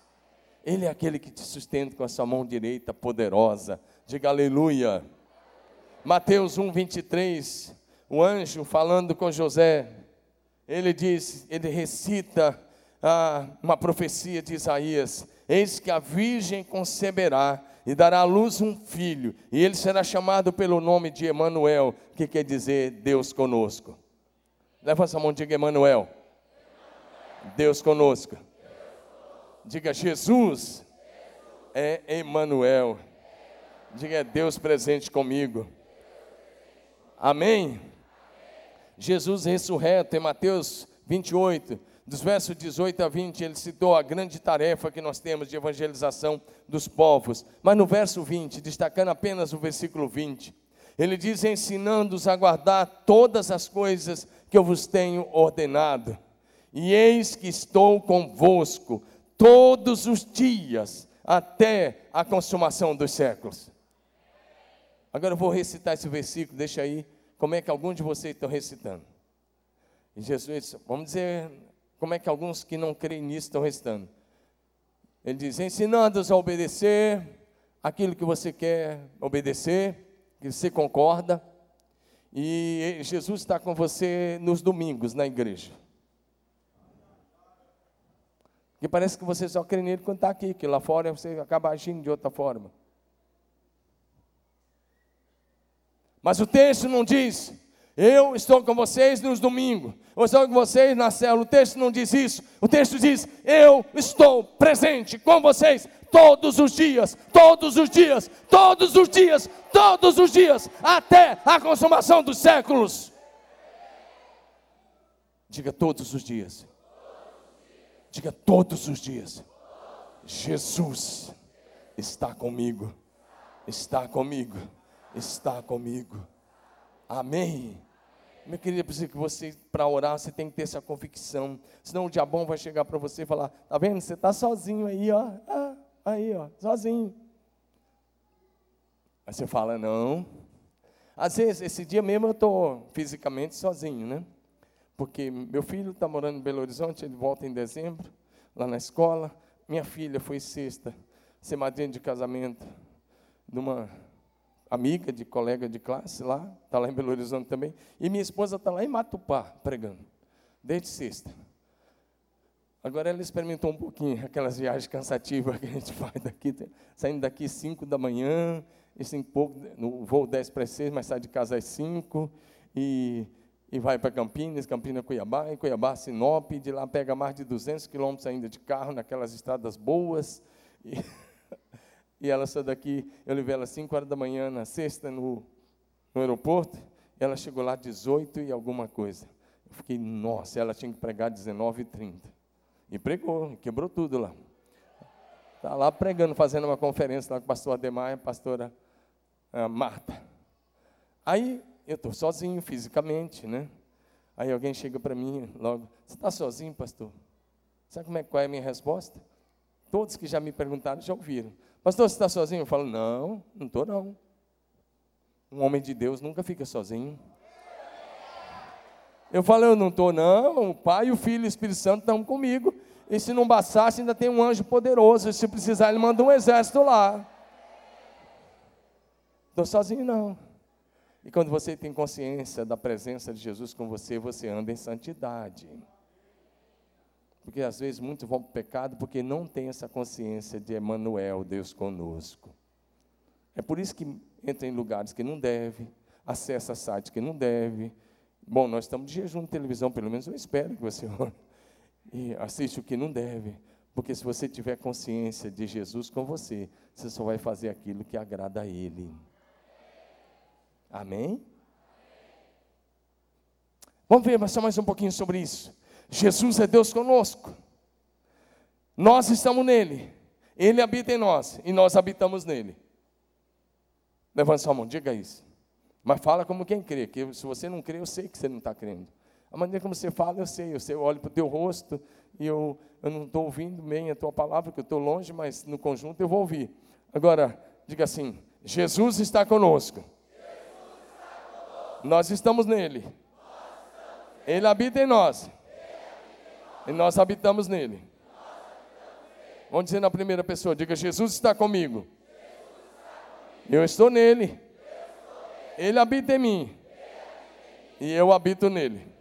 Ele é aquele que te sustenta com a sua mão direita poderosa. Diga aleluia. Mateus 1, 23. O anjo falando com José, ele diz, ele recita ah, uma profecia de Isaías: Eis que a virgem conceberá e dará à luz um filho, e ele será chamado pelo nome de Emanuel, que quer dizer Deus conosco. Levanta a mão e diga Emanuel. Deus conosco. Diga Jesus é Emanuel. Diga, é Deus presente comigo. Amém? Jesus ressurreto, em Mateus 28, dos versos 18 a 20, ele citou a grande tarefa que nós temos de evangelização dos povos. Mas no verso 20, destacando apenas o versículo 20, ele diz: ensinando-os a guardar todas as coisas que eu vos tenho ordenado. E eis que estou convosco todos os dias, até a consumação dos séculos. Agora eu vou recitar esse versículo, deixa aí, como é que alguns de vocês estão recitando. E Jesus, vamos dizer, como é que alguns que não creem nisso estão recitando. Ele diz: ensinando-os a obedecer aquilo que você quer obedecer, que você concorda. E Jesus está com você nos domingos na igreja. Que parece que você só crê nele quando está aqui, que lá fora você acaba agindo de outra forma. Mas o texto não diz, eu estou com vocês nos domingos, eu estou com vocês na célula. O texto não diz isso. O texto diz, eu estou presente com vocês todos os dias, todos os dias, todos os dias, todos os dias, até a consumação dos séculos. Diga todos os dias. Diga todos os dias. Jesus está comigo. Está comigo está comigo. Amém. Meu querido, preciso que você, para orar, você tem que ter essa convicção. Senão o diabão vai chegar para você e falar: Está vendo? Você está sozinho aí, ó. Ah, aí, ó, sozinho. Aí você fala, não. Às vezes, esse dia mesmo eu estou fisicamente sozinho, né? Porque meu filho está morando em Belo Horizonte, ele volta em dezembro, lá na escola. Minha filha foi sexta, ser madrinha de casamento de uma amiga, de colega de classe lá, está lá em Belo Horizonte também. E minha esposa está lá em Matupá, pregando, desde sexta. Agora ela experimentou um pouquinho aquelas viagens cansativas que a gente faz daqui, saindo daqui 5 da manhã, e cinco pouco, no voo 10 para 6, mas sai de casa às 5, e, e vai para Campinas, Campinas, Cuiabá, em Cuiabá, Sinop, e de lá pega mais de 200 quilômetros ainda de carro, naquelas estradas boas, e, e ela saiu daqui, eu levei ela às 5 horas da manhã, na sexta, no, no aeroporto, ela chegou lá 18 e alguma coisa. Eu fiquei, nossa, ela tinha que pregar 19 e 30. E pregou, quebrou tudo lá. Está lá pregando, fazendo uma conferência lá com o pastor Ademar e a pastora uh, Marta. Aí eu estou sozinho fisicamente, né? Aí alguém chega para mim logo, você está sozinho, pastor? Sabe como é, qual é a minha resposta? Todos que já me perguntaram já ouviram. Pastor, você está sozinho? Eu falo, não, não estou não. Um homem de Deus nunca fica sozinho. Eu falo, eu não estou, não. O Pai, o Filho e o Espírito Santo estão comigo. E se não bastasse, ainda tem um anjo poderoso. Se precisar, ele manda um exército lá. Estou sozinho, não. E quando você tem consciência da presença de Jesus com você, você anda em santidade. Porque às vezes muitos vão para o pecado porque não tem essa consciência de Emmanuel, Deus conosco. É por isso que entra em lugares que não deve, acessa sites que não deve, Bom, nós estamos de jejum de televisão, pelo menos eu espero que você e assiste o que não deve. Porque se você tiver consciência de Jesus com você, você só vai fazer aquilo que agrada a Ele. Amém? Vamos ver só mais um pouquinho sobre isso. Jesus é Deus conosco. Nós estamos nele. Ele habita em nós e nós habitamos nele. Levanta sua mão, diga isso. Mas fala como quem crê, que se você não crê, eu sei que você não está crendo. A maneira como você fala, eu sei, eu sei, eu olho para o teu rosto e eu, eu não estou ouvindo bem a tua palavra, porque eu estou longe, mas no conjunto eu vou ouvir. Agora, diga assim: Jesus está conosco. Jesus está conosco. Nós estamos nele. Nós estamos Ele habita em nós. E nós habitamos nele. Vamos dizer na primeira pessoa: diga. Jesus está comigo. Eu estou nele. Ele habita em mim. E eu habito nele.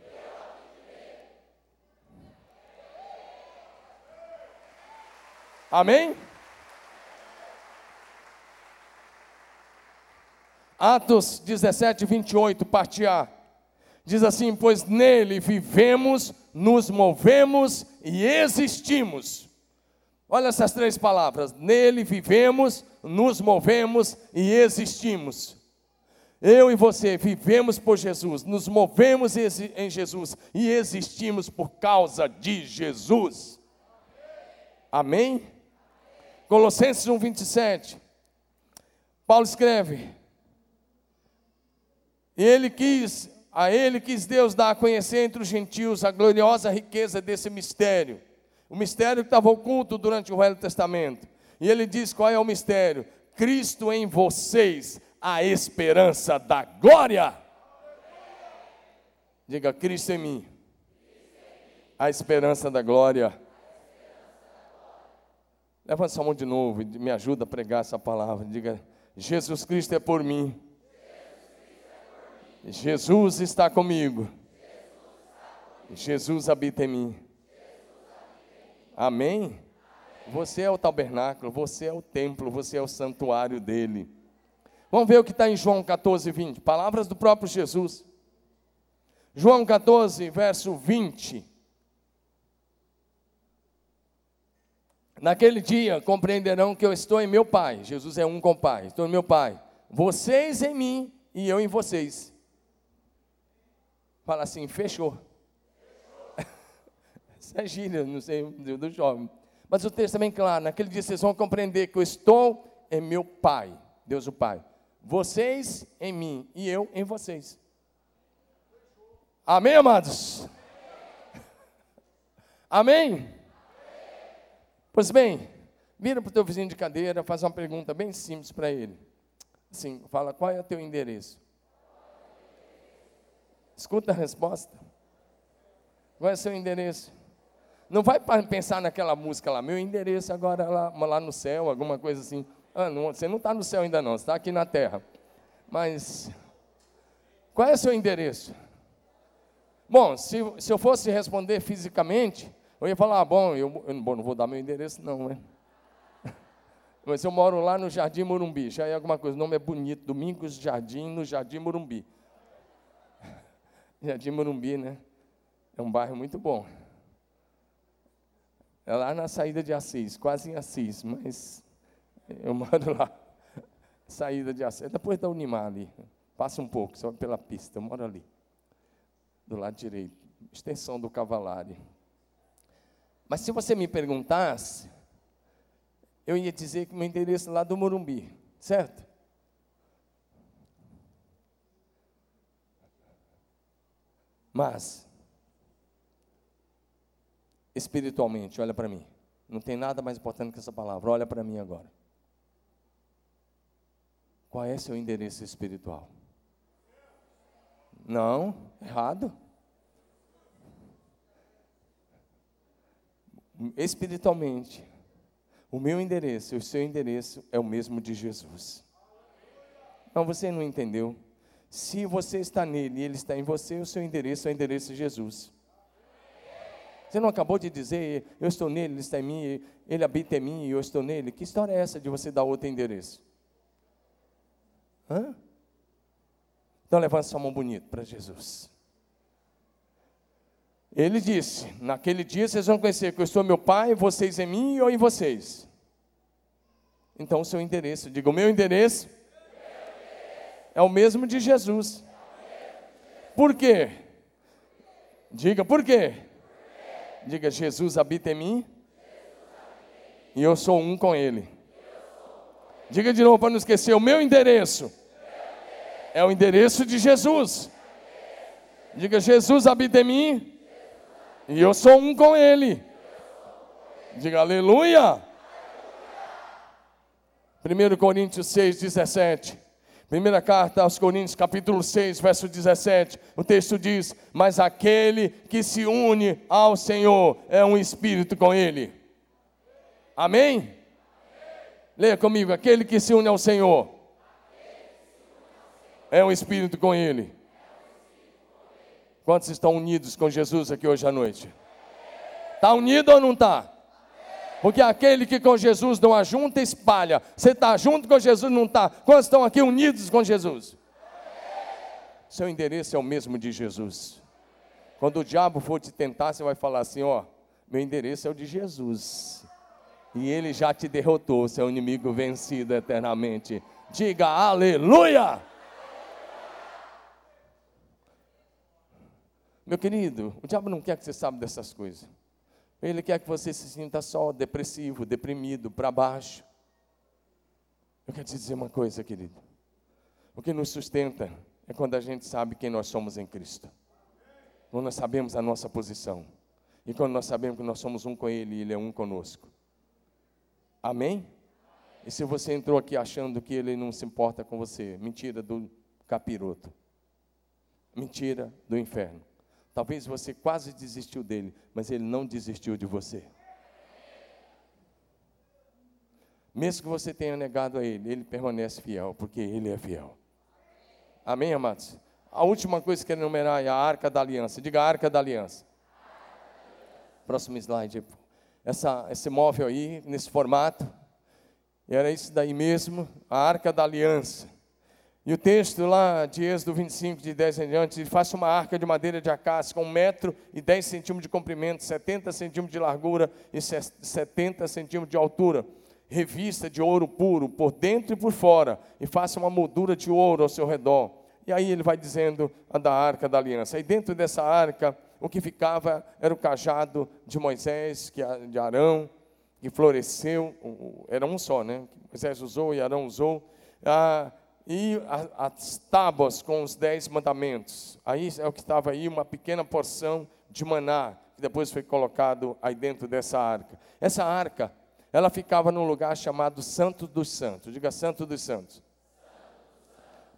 Amém? Atos 17, 28, parte A. Diz assim: Pois nele vivemos, nos movemos e existimos. Olha essas três palavras: nele vivemos, nos movemos e existimos. Eu e você vivemos por Jesus, nos movemos em Jesus e existimos por causa de Jesus. Amém? Colossenses 1, 27. Paulo escreve: ele quis, a ele quis Deus dar a conhecer entre os gentios a gloriosa riqueza desse mistério. O mistério que estava oculto durante o Velho Testamento. E ele diz qual é o mistério: Cristo em vocês, a esperança da glória. Diga, Cristo em mim, a esperança da glória. Levanta sua mão de novo e me ajuda a pregar essa palavra. Diga, Jesus Cristo é por mim. Jesus está comigo. Jesus habita em mim. Amém? Você é o tabernáculo, você é o templo, você é o santuário dele. Vamos ver o que está em João 14, 20. Palavras do próprio Jesus. João 14, verso 20. Naquele dia compreenderão que eu estou em meu Pai. Jesus é um com o Pai. Estou em meu Pai. Vocês em mim e eu em vocês. Fala assim, fechou. Isso é gíria, não sei, do jovem. Mas o texto é bem claro. Naquele dia vocês vão compreender que eu estou em meu Pai. Deus o Pai. Vocês em mim e eu em vocês. Amém, amados? Amém? Pois bem, vira para o teu vizinho de cadeira, faz uma pergunta bem simples para ele. Sim, fala, qual é o teu endereço? Escuta a resposta. Qual é seu endereço? Não vai pensar naquela música lá, meu endereço agora lá, lá no céu, alguma coisa assim. Ah, não, você não está no céu ainda não, você está aqui na terra. Mas, qual é seu endereço? Bom, se, se eu fosse responder fisicamente, eu ia falar, ah, bom, eu, eu bom, não vou dar meu endereço não, né? Mas eu moro lá no Jardim Morumbi, já é alguma coisa, o nome é bonito, Domingos Jardim, no Jardim Morumbi. Jardim Morumbi, né? É um bairro muito bom. É lá na saída de Assis, quase em Assis, mas eu moro lá. Saída de Assis, depois da Unimar ali. Passa um pouco, só pela pista, eu moro ali. Do lado direito, extensão do Cavalari. Mas se você me perguntasse, eu ia dizer que meu endereço é lá do Morumbi, certo? Mas, espiritualmente, olha para mim. Não tem nada mais importante que essa palavra. Olha para mim agora. Qual é seu endereço espiritual? Não, errado. Espiritualmente, o meu endereço o seu endereço é o mesmo de Jesus. Não, você não entendeu. Se você está nele e ele está em você, o seu endereço é o endereço de Jesus. Você não acabou de dizer, eu estou nele, ele está em mim, ele habita em mim e eu estou nele? Que história é essa de você dar outro endereço? Hã? Então levanta sua mão bonita para Jesus. Ele disse: Naquele dia vocês vão conhecer que eu sou meu Pai, vocês em mim e eu em vocês. Então o seu endereço, diga: o meu endereço é o mesmo de Jesus. Por quê? Diga por quê? Diga: Jesus habita em mim e eu sou um com Ele. Diga de novo para não esquecer: o meu endereço é o endereço de Jesus. Diga: Jesus habita em mim e eu sou um com Ele. Diga aleluia. 1 Coríntios 6, 17. Primeira carta aos Coríntios, capítulo 6, verso 17. O texto diz: Mas aquele que se une ao Senhor é um espírito com Ele. Amém? Leia comigo: aquele que se une ao Senhor é um espírito com Ele. Quantos estão unidos com Jesus aqui hoje à noite? Está unido ou não está? Porque aquele que com Jesus não ajunta, espalha. Você está junto com Jesus, não está? Quantos estão aqui unidos com Jesus? Seu endereço é o mesmo de Jesus. Quando o diabo for te tentar, você vai falar assim: ó, meu endereço é o de Jesus. E ele já te derrotou, seu inimigo vencido eternamente. Diga aleluia! Meu querido, o diabo não quer que você saiba dessas coisas. Ele quer que você se sinta só, depressivo, deprimido, para baixo. Eu quero te dizer uma coisa, querido. O que nos sustenta é quando a gente sabe quem nós somos em Cristo. Quando nós sabemos a nossa posição. E quando nós sabemos que nós somos um com Ele e Ele é um conosco. Amém? E se você entrou aqui achando que Ele não se importa com você, mentira do capiroto. Mentira do inferno. Talvez você quase desistiu dele, mas ele não desistiu de você. Mesmo que você tenha negado a ele, ele permanece fiel, porque ele é fiel. Amém, amados? A última coisa que eu enumerar é a arca da aliança. Diga a arca da aliança. Próximo slide. Essa, esse móvel aí, nesse formato, era isso daí mesmo, a arca da aliança. E o texto lá de Êxodo 25, de 10 em diante, ele faz uma arca de madeira de acácia com 1 metro e 10 centímetros de comprimento, 70 centímetros de largura e 70 centímetros de altura, revista de ouro puro, por dentro e por fora, e faça uma moldura de ouro ao seu redor. E aí ele vai dizendo a da arca da aliança. E dentro dessa arca, o que ficava era o cajado de Moisés, que, de Arão, que floresceu, era um só, né? Moisés usou e Arão usou. Ah, e as tábuas com os dez mandamentos. Aí é o que estava aí, uma pequena porção de maná, que depois foi colocado aí dentro dessa arca. Essa arca, ela ficava num lugar chamado Santo dos Santos. Diga Santo dos Santos.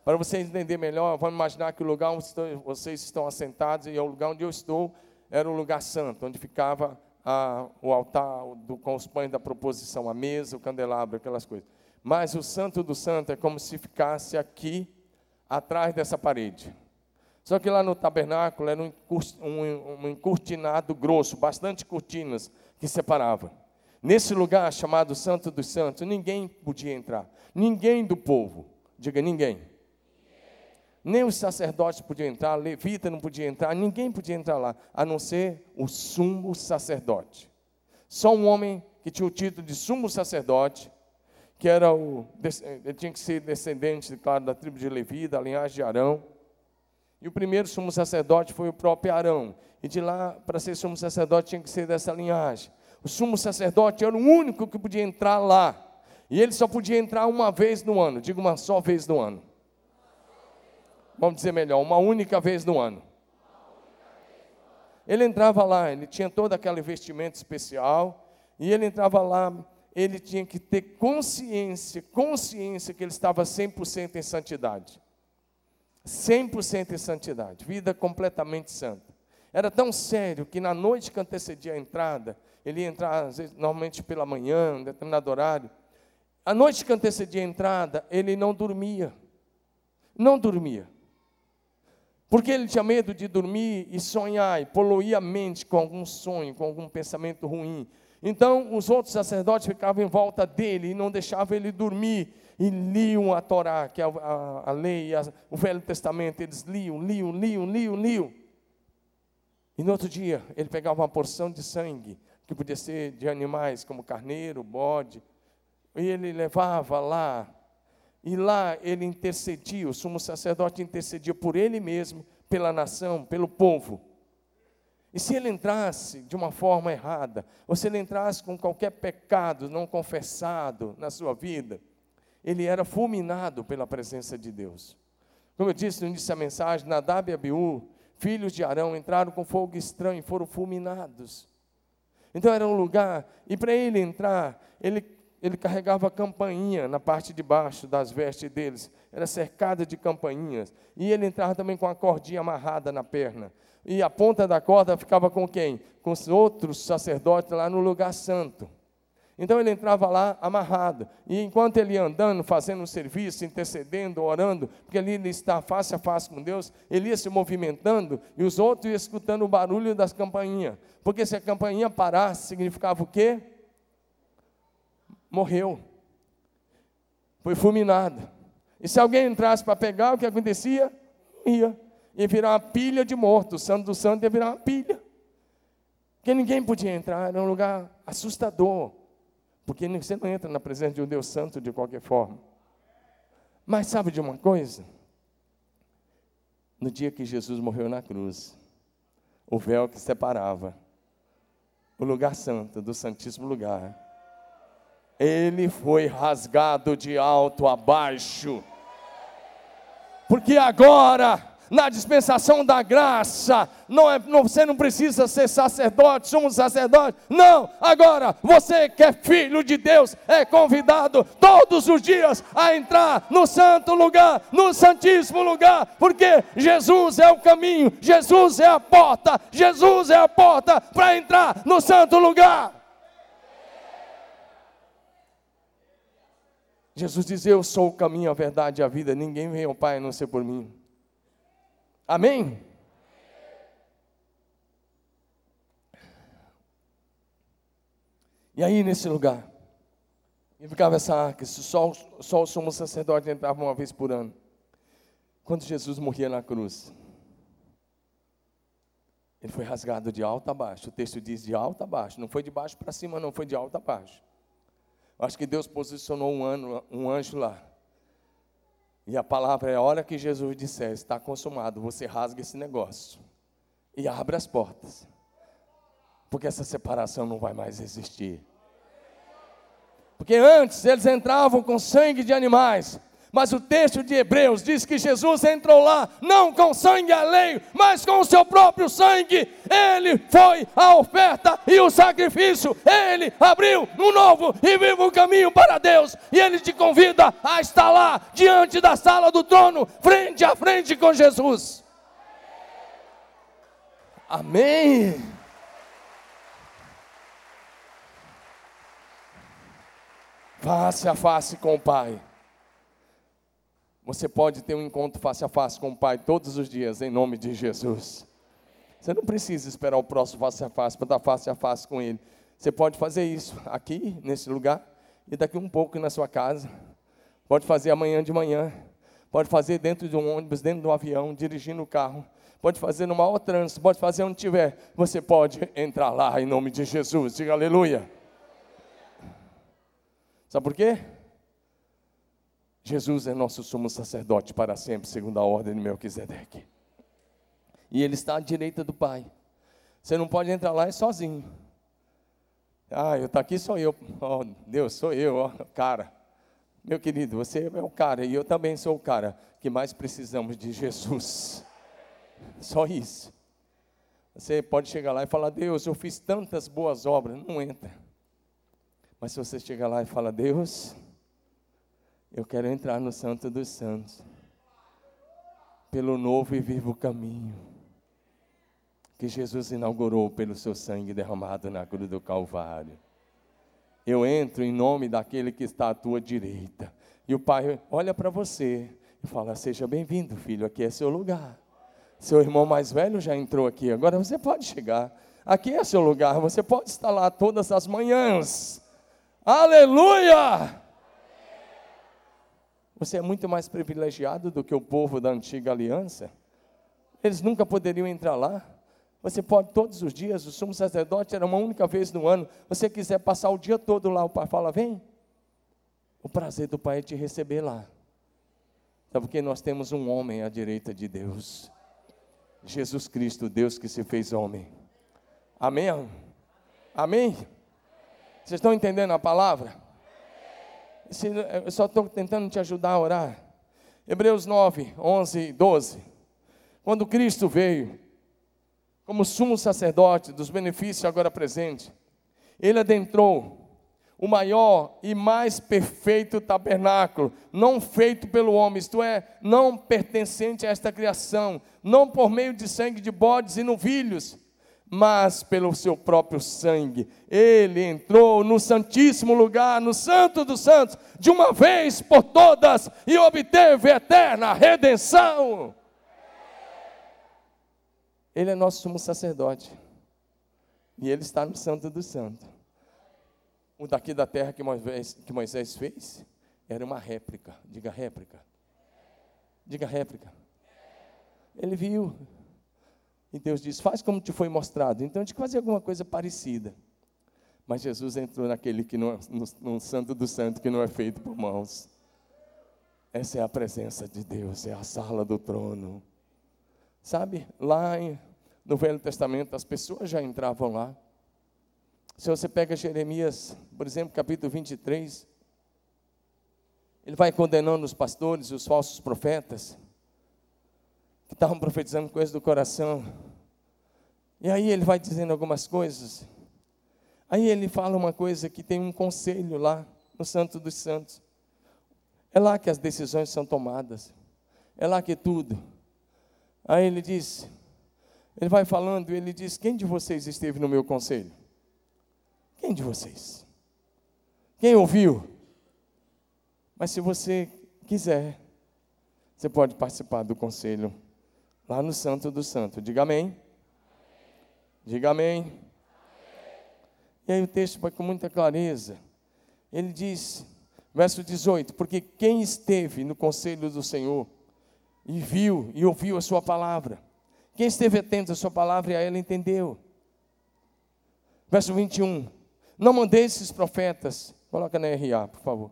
Para vocês entenderem melhor, vamos imaginar que o lugar onde vocês estão assentados e é o lugar onde eu estou era o lugar santo, onde ficava a, o altar do, com os pães da proposição, a mesa, o candelabro, aquelas coisas. Mas o santo do santo é como se ficasse aqui, atrás dessa parede. Só que lá no tabernáculo era um, encurtinado grosso, bastante cortinas que separava. Nesse lugar chamado Santo dos Santos, ninguém podia entrar. Ninguém do povo. Diga ninguém. Nem os sacerdotes podiam entrar, levita não podia entrar, ninguém podia entrar lá, a não ser o sumo sacerdote. Só um homem que tinha o título de sumo sacerdote, que era o, ele tinha que ser descendente, claro, da tribo de Levi, da linhagem de Arão. E o primeiro sumo sacerdote foi o próprio Arão. E de lá, para ser sumo sacerdote, tinha que ser dessa linhagem. O sumo sacerdote era o único que podia entrar lá. E ele só podia entrar uma vez no ano. Diga uma só vez no ano. Vamos dizer melhor, uma única vez no ano. Ele entrava lá, ele tinha todo aquele vestimento especial. E ele entrava lá, ele tinha que ter consciência, consciência que ele estava 100% em santidade. 100% em santidade, vida completamente santa. Era tão sério que na noite que antecedia a entrada, ele ia entrar, vezes, normalmente pela manhã, em determinado horário. A noite que antecedia a entrada, ele não dormia. Não dormia. Porque ele tinha medo de dormir e sonhar, e poluir a mente com algum sonho, com algum pensamento ruim. Então, os outros sacerdotes ficavam em volta dele e não deixavam ele dormir. E liam a Torá, que é a, a, a lei, a, o Velho Testamento. Eles liam, liam, liam, liam, liam. E no outro dia, ele pegava uma porção de sangue que podia ser de animais como carneiro, bode, e ele levava lá, e lá ele intercedia, o sumo sacerdote intercedia por ele mesmo, pela nação, pelo povo. E se ele entrasse de uma forma errada, ou se ele entrasse com qualquer pecado não confessado na sua vida, ele era fulminado pela presença de Deus. Como eu disse no início da mensagem, Nadab e Abiú, filhos de Arão, entraram com fogo estranho e foram fulminados. Então era um lugar, e para ele entrar, ele, ele carregava campainha na parte de baixo das vestes deles, era cercada de campainhas, e ele entrava também com a cordinha amarrada na perna. E a ponta da corda ficava com quem? Com os outros sacerdotes lá no lugar santo. Então ele entrava lá amarrado. E enquanto ele ia andando, fazendo um serviço, intercedendo, orando, porque ali ele está face a face com Deus, ele ia se movimentando e os outros iam escutando o barulho das campainhas. Porque se a campainha parasse, significava o quê? Morreu. Foi fulminado. E se alguém entrasse para pegar, o que acontecia? Ia. Ia virar uma pilha de mortos. O santo do santo ia virar uma pilha. Porque ninguém podia entrar, era um lugar assustador. Porque você não entra na presença de um Deus Santo de qualquer forma. Mas sabe de uma coisa? No dia que Jesus morreu na cruz, o véu que separava o lugar santo do Santíssimo Lugar, ele foi rasgado de alto a baixo. Porque agora na dispensação da graça. Não é, não, você não precisa ser sacerdote, somos sacerdote. Não, agora você que é filho de Deus é convidado todos os dias a entrar no santo lugar, no santíssimo lugar, porque Jesus é o caminho, Jesus é a porta, Jesus é a porta para entrar no santo lugar. Jesus diz: Eu sou o caminho, a verdade e a vida. Ninguém vem ao Pai a não ser por mim. Amém? E aí, nesse lugar, e ficava essa arca, só, só o sumo sacerdote entrava uma vez por ano. Quando Jesus morria na cruz, ele foi rasgado de alto a baixo. O texto diz de alto a baixo. Não foi de baixo para cima, não, foi de alto a baixo. acho que Deus posicionou um, ano, um anjo lá e a palavra é: a hora que Jesus disser está consumado, você rasga esse negócio e abre as portas, porque essa separação não vai mais existir. Porque antes eles entravam com sangue de animais, Mas o texto de Hebreus diz que Jesus entrou lá, não com sangue alheio, mas com o seu próprio sangue. Ele foi a oferta e o sacrifício. Ele abriu um novo e vivo caminho para Deus. E ele te convida a estar lá, diante da sala do trono, frente a frente com Jesus. Amém. Face a face com o Pai. Você pode ter um encontro face a face com o Pai todos os dias, em nome de Jesus. Você não precisa esperar o próximo face a face para estar face a face com Ele. Você pode fazer isso aqui, nesse lugar, e daqui um pouco na sua casa. Pode fazer amanhã de manhã. Pode fazer dentro de um ônibus, dentro de um avião, dirigindo o carro. Pode fazer no maior trânsito, pode fazer onde tiver. Você pode entrar lá em nome de Jesus. Diga aleluia. Sabe por quê? Jesus é nosso sumo sacerdote para sempre, segundo a ordem de Melquisedeque. E ele está à direita do Pai. Você não pode entrar lá sozinho. Ah, eu estou aqui, sou eu. Oh, Deus, sou eu, oh, cara. Meu querido, você é o cara e eu também sou o cara que mais precisamos de Jesus. Só isso. Você pode chegar lá e falar: Deus, eu fiz tantas boas obras. Não entra. Mas se você chegar lá e falar: Deus, eu quero entrar no Santo dos Santos, pelo novo e vivo caminho que Jesus inaugurou pelo seu sangue derramado na cruz do Calvário. Eu entro em nome daquele que está à tua direita. E o Pai olha para você e fala: Seja bem-vindo, filho, aqui é seu lugar. Seu irmão mais velho já entrou aqui, agora você pode chegar. Aqui é seu lugar, você pode estar lá todas as manhãs. Aleluia! Você é muito mais privilegiado do que o povo da antiga aliança. Eles nunca poderiam entrar lá. Você pode todos os dias, o sumo sacerdote era uma única vez no ano. Você quiser passar o dia todo lá, o pai fala: vem. O prazer do pai é te receber lá. Sabe porque nós temos um homem à direita de Deus. Jesus Cristo, Deus que se fez homem. Amém? Amém? Vocês estão entendendo a palavra? Eu só estou tentando te ajudar a orar. Hebreus 9, 11 e 12. Quando Cristo veio, como sumo sacerdote dos benefícios agora presentes, ele adentrou o maior e mais perfeito tabernáculo, não feito pelo homem, isto é, não pertencente a esta criação, não por meio de sangue de bodes e novilhos, mas pelo seu próprio sangue. Ele entrou no Santíssimo Lugar, no Santo dos Santos, de uma vez por todas e obteve eterna redenção. Ele é nosso sumo sacerdote. E ele está no Santo dos Santos. O daqui da terra que Moisés, que Moisés fez era uma réplica. Diga réplica. Diga réplica. Ele viu, e Deus diz: Faz como te foi mostrado. Então, a gente fazer alguma coisa parecida. Mas Jesus entrou naquele que não, no, no santo do santo que não é feito por mãos. Essa é a presença de Deus, é a sala do trono. Sabe, lá em, no Velho Testamento, as pessoas já entravam lá. Se você pega Jeremias, por exemplo, capítulo 23, ele vai condenando os pastores e os falsos profetas que estavam profetizando coisas do coração. E aí ele vai dizendo algumas coisas. Aí ele fala uma coisa que tem um conselho lá no Santo dos Santos. É lá que as decisões são tomadas. É lá que tudo. Aí ele diz, ele vai falando, ele diz: Quem de vocês esteve no meu conselho? Quem de vocês? Quem ouviu? Mas se você quiser, você pode participar do conselho lá no Santo do Santo. Diga amém. Diga amém. amém. E aí o texto vai com muita clareza. Ele diz, verso 18: Porque quem esteve no conselho do Senhor e viu e ouviu a sua palavra, quem esteve atento à sua palavra e a ela entendeu. Verso 21. Não mandei esses profetas, coloca na RA, por favor.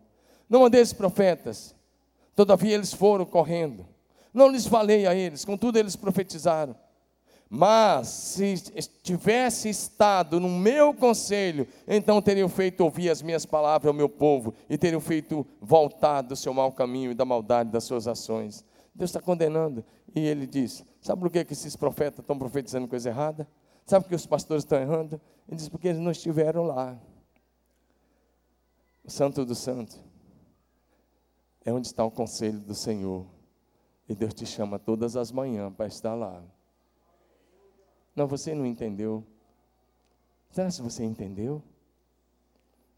Não mandei esses profetas, todavia eles foram correndo. Não lhes falei a eles, contudo eles profetizaram. Mas se tivesse estado no meu conselho, então teriam feito ouvir as minhas palavras ao meu povo e teriam feito voltar do seu mau caminho e da maldade das suas ações. Deus está condenando. E ele diz: Sabe por que, que esses profetas estão profetizando coisa errada? Sabe por que os pastores estão errando? Ele diz: Porque eles não estiveram lá. O Santo do Santo é onde está o conselho do Senhor. E Deus te chama todas as manhãs para estar lá. Não, você não entendeu. Será que você entendeu?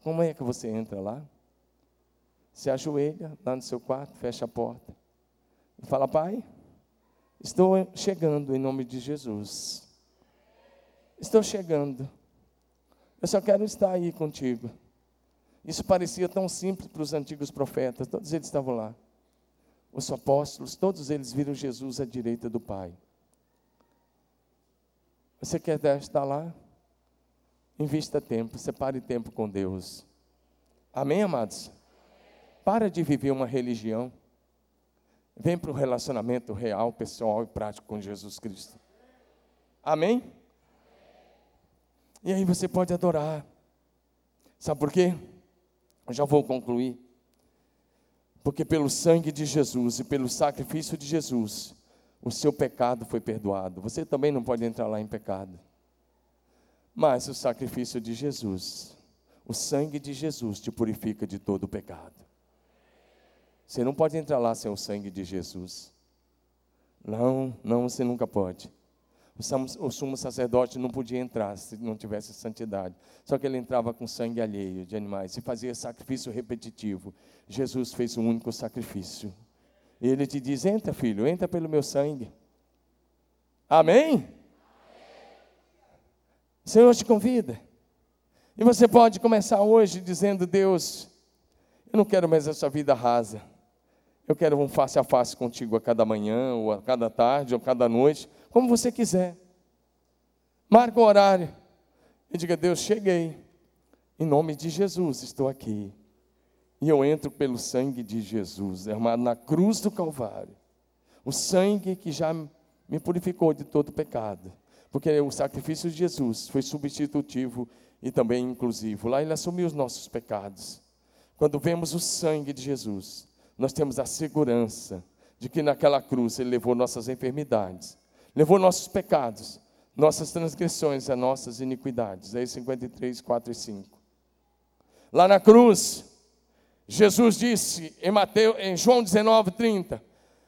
Como é que você entra lá? Se ajoelha lá no seu quarto, fecha a porta e fala: Pai, estou chegando em nome de Jesus. Estou chegando. Eu só quero estar aí contigo. Isso parecia tão simples para os antigos profetas, todos eles estavam lá. Os apóstolos, todos eles viram Jesus à direita do Pai. Você quer estar lá? Invista tempo, separe tempo com Deus. Amém, amados? Para de viver uma religião. Vem para o relacionamento real, pessoal e prático com Jesus Cristo. Amém? E aí você pode adorar. Sabe por quê? Eu já vou concluir. Porque pelo sangue de Jesus e pelo sacrifício de Jesus, o seu pecado foi perdoado. Você também não pode entrar lá em pecado. Mas o sacrifício de Jesus, o sangue de Jesus te purifica de todo o pecado. Você não pode entrar lá sem o sangue de Jesus. Não, não, você nunca pode. O sumo sacerdote não podia entrar se não tivesse santidade. Só que ele entrava com sangue alheio de animais e fazia sacrifício repetitivo. Jesus fez um único sacrifício. E ele te diz: entra, filho, entra pelo meu sangue. Amém? O Senhor te convida. E você pode começar hoje dizendo: Deus, eu não quero mais essa vida rasa. Eu quero um face a face contigo a cada manhã, ou a cada tarde, ou a cada noite, como você quiser. Marca o horário e diga: Deus, cheguei. Em nome de Jesus, estou aqui. E eu entro pelo sangue de Jesus, derramado na cruz do Calvário. O sangue que já me purificou de todo pecado. Porque o sacrifício de Jesus foi substitutivo e também inclusivo. Lá ele assumiu os nossos pecados. Quando vemos o sangue de Jesus, nós temos a segurança de que naquela cruz ele levou nossas enfermidades, levou nossos pecados, nossas transgressões, as nossas iniquidades. Aí 53, 4 e 5. Lá na cruz, Jesus disse em, Mateus, em João 19, 30,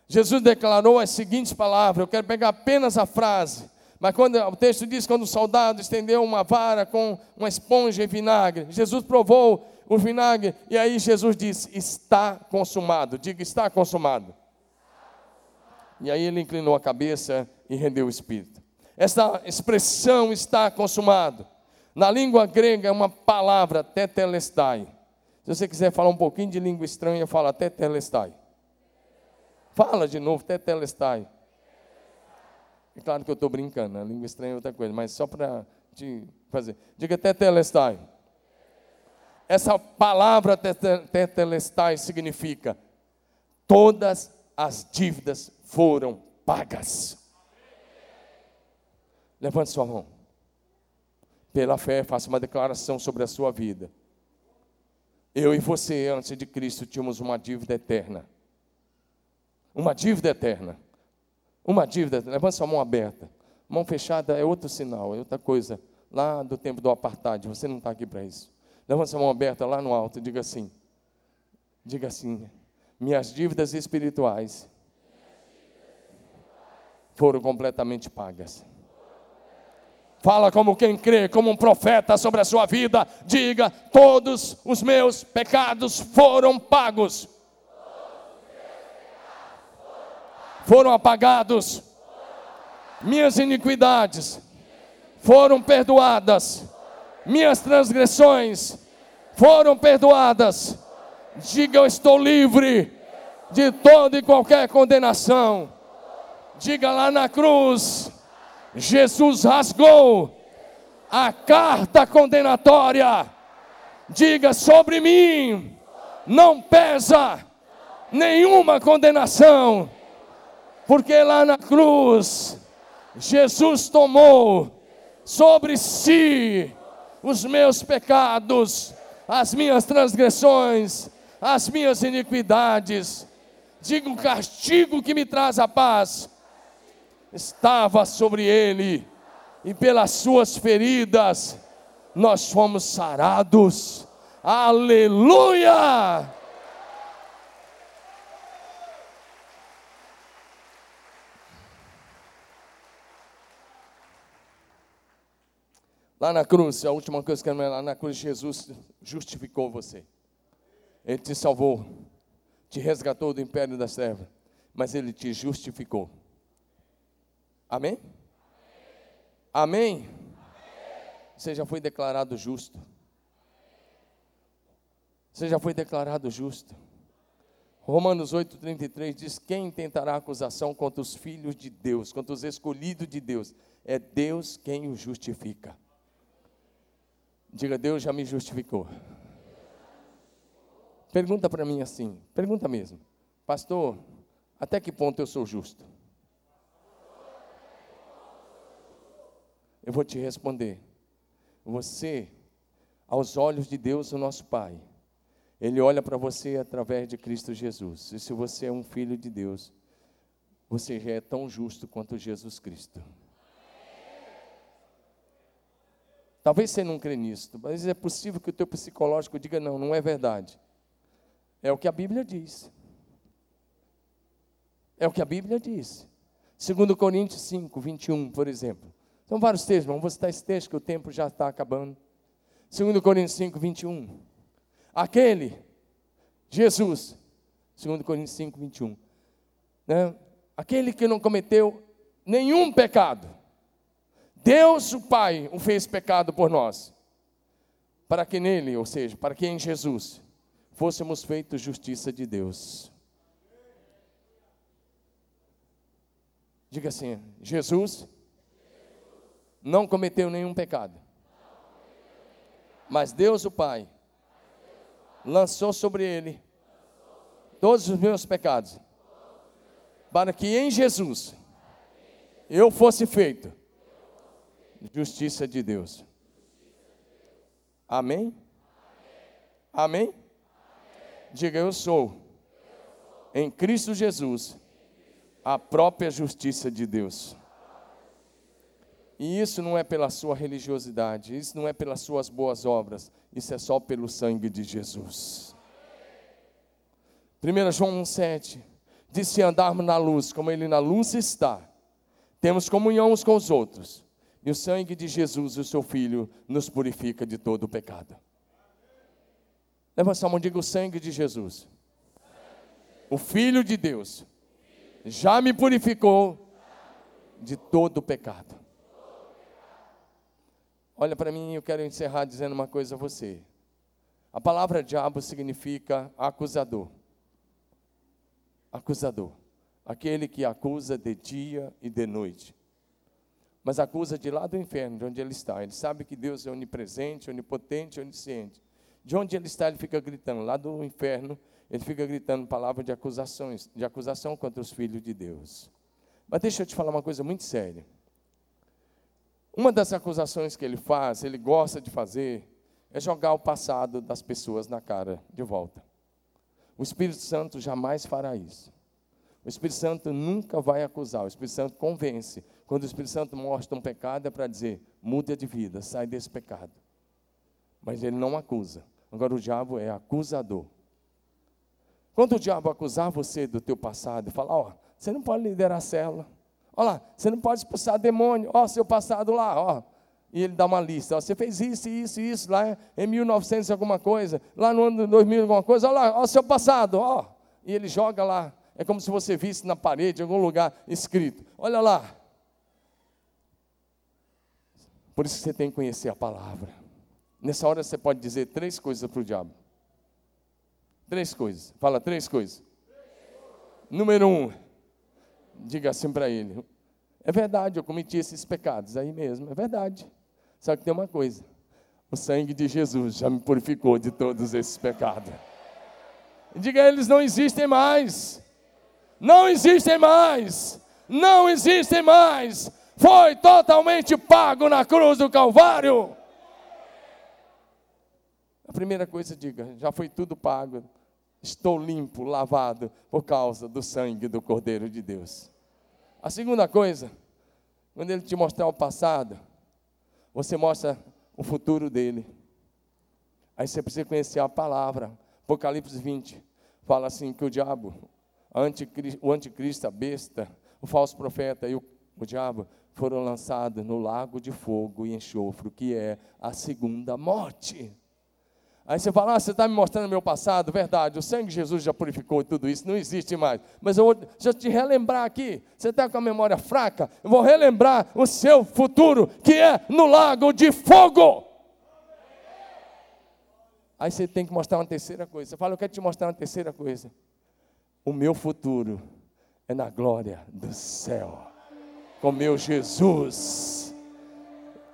Jesus declarou as seguintes palavras, eu quero pegar apenas a frase, mas quando o texto diz quando o soldado estendeu uma vara com uma esponja e vinagre, Jesus provou o vinagre e aí Jesus disse: "Está consumado". Diga: "Está consumado". E aí ele inclinou a cabeça e rendeu o espírito. Essa expressão está consumado. Na língua grega é uma palavra tetelestai se você quiser falar um pouquinho de língua estranha, fala até telestai. Fala de novo, até telestai. É claro que eu estou brincando, a língua estranha é outra coisa, mas só para te fazer. Diga até telestai. Essa palavra tetelestai significa todas as dívidas foram pagas. Levante sua mão. Pela fé, faça uma declaração sobre a sua vida. Eu e você, antes de Cristo, tínhamos uma dívida eterna. Uma dívida eterna. Uma dívida, levanta sua mão aberta. Mão fechada é outro sinal, é outra coisa. Lá do tempo do apartheid, você não está aqui para isso. Levanta sua mão aberta lá no alto e diga assim. Diga assim: minhas dívidas espirituais foram completamente pagas. Fala como quem crê, como um profeta sobre a sua vida. Diga: todos os meus pecados foram pagos. Foram apagados. Minhas iniquidades foram perdoadas. Minhas transgressões foram perdoadas. Diga: eu estou livre de toda e qualquer condenação. Diga lá na cruz Jesus rasgou a carta condenatória. Diga sobre mim, não pesa nenhuma condenação, porque lá na cruz Jesus tomou sobre si os meus pecados, as minhas transgressões, as minhas iniquidades. Diga o castigo que me traz a paz estava sobre ele, e pelas suas feridas nós fomos sarados. Aleluia! Lá na cruz, a última coisa que eu lá na cruz, Jesus justificou você. Ele te salvou, te resgatou do império das trevas, mas ele te justificou. Amém? Amém? Amém? Você já foi declarado justo. Você já foi declarado justo. Romanos 8,33 diz: Quem tentará acusação contra os filhos de Deus, contra os escolhidos de Deus? É Deus quem o justifica. Diga, Deus já me justificou. Pergunta para mim assim, pergunta mesmo, pastor, até que ponto eu sou justo? Eu vou te responder. Você, aos olhos de Deus, o nosso Pai, Ele olha para você através de Cristo Jesus. E se você é um filho de Deus, você já é tão justo quanto Jesus Cristo. Talvez você não crê nisso, mas é possível que o teu psicológico diga: não, não é verdade. É o que a Bíblia diz. É o que a Bíblia diz. Segundo Coríntios 5, 21, por exemplo. São vários textos, vamos citar esse texto que o tempo já está acabando. Segundo Coríntios 5, 21. Aquele, Jesus, segundo Coríntios 5, 21. Né? Aquele que não cometeu nenhum pecado Deus, o Pai, o fez pecado por nós, para que nele, ou seja, para que em Jesus, fôssemos feitos justiça de Deus. Diga assim: Jesus não cometeu nenhum pecado, mas Deus, o Pai, lançou sobre ele todos os meus pecados, para que em Jesus eu fosse feito justiça de Deus. Amém? Amém? Diga eu sou, em Cristo Jesus, a própria justiça de Deus. E isso não é pela sua religiosidade, isso não é pelas suas boas obras, isso é só pelo sangue de Jesus. 1 João 1,7 diz: Se andarmos na luz, como Ele na luz está, temos comunhão uns com os outros e o sangue de Jesus, o seu Filho, nos purifica de todo o pecado. Levanta a mão diga o sangue de Jesus. O Filho de Deus já me purificou de todo o pecado. Olha para mim, eu quero encerrar dizendo uma coisa a você. A palavra diabo significa acusador. Acusador. Aquele que acusa de dia e de noite mas acusa de lá do inferno, de onde ele está. Ele sabe que Deus é onipresente, onipotente, onisciente. De onde ele está, ele fica gritando. Lá do inferno, ele fica gritando palavras de acusações, de acusação contra os filhos de Deus. Mas deixa eu te falar uma coisa muito séria. Uma das acusações que ele faz, ele gosta de fazer, é jogar o passado das pessoas na cara de volta. O Espírito Santo jamais fará isso. O Espírito Santo nunca vai acusar, o Espírito Santo convence. Quando o Espírito Santo mostra um pecado, é para dizer: muda de vida, sai desse pecado. Mas ele não acusa. Agora o diabo é acusador. Quando o diabo acusar você do teu passado falar: ó, você não pode liderar a célula. Olha lá, você não pode expulsar demônio. Ó, seu passado lá, ó. E ele dá uma lista. Ó, você fez isso, isso, isso lá em 1900 alguma coisa, lá no ano 2000 alguma coisa. Olha lá, ó, seu passado, ó. E ele joga lá é como se você visse na parede, em algum lugar, escrito: Olha lá. Por isso você tem que conhecer a palavra. Nessa hora você pode dizer três coisas para o diabo. Três coisas. Fala três coisas. Número um, diga assim para ele: É verdade, eu cometi esses pecados aí mesmo, é verdade. Só que tem uma coisa: o sangue de Jesus já me purificou de todos esses pecados. Diga, eles não existem mais. Não existem mais. Não existem mais. Foi totalmente pago na cruz do Calvário. A primeira coisa, diga: já foi tudo pago. Estou limpo, lavado, por causa do sangue do Cordeiro de Deus. A segunda coisa, quando ele te mostrar o passado, você mostra o futuro dele. Aí você precisa conhecer a palavra. Apocalipse 20 fala assim que o diabo, o anticristo, a besta, o falso profeta e o, o diabo foram lançados no lago de fogo e enxofre, que é a segunda morte. Aí você fala, ah, você está me mostrando meu passado, verdade, o sangue de Jesus já purificou tudo isso, não existe mais. Mas eu vou eu te relembrar aqui, você está com a memória fraca, eu vou relembrar o seu futuro, que é no lago de fogo. Aí você tem que mostrar uma terceira coisa. Você fala, eu quero te mostrar uma terceira coisa. O meu futuro é na glória do céu, com meu Jesus.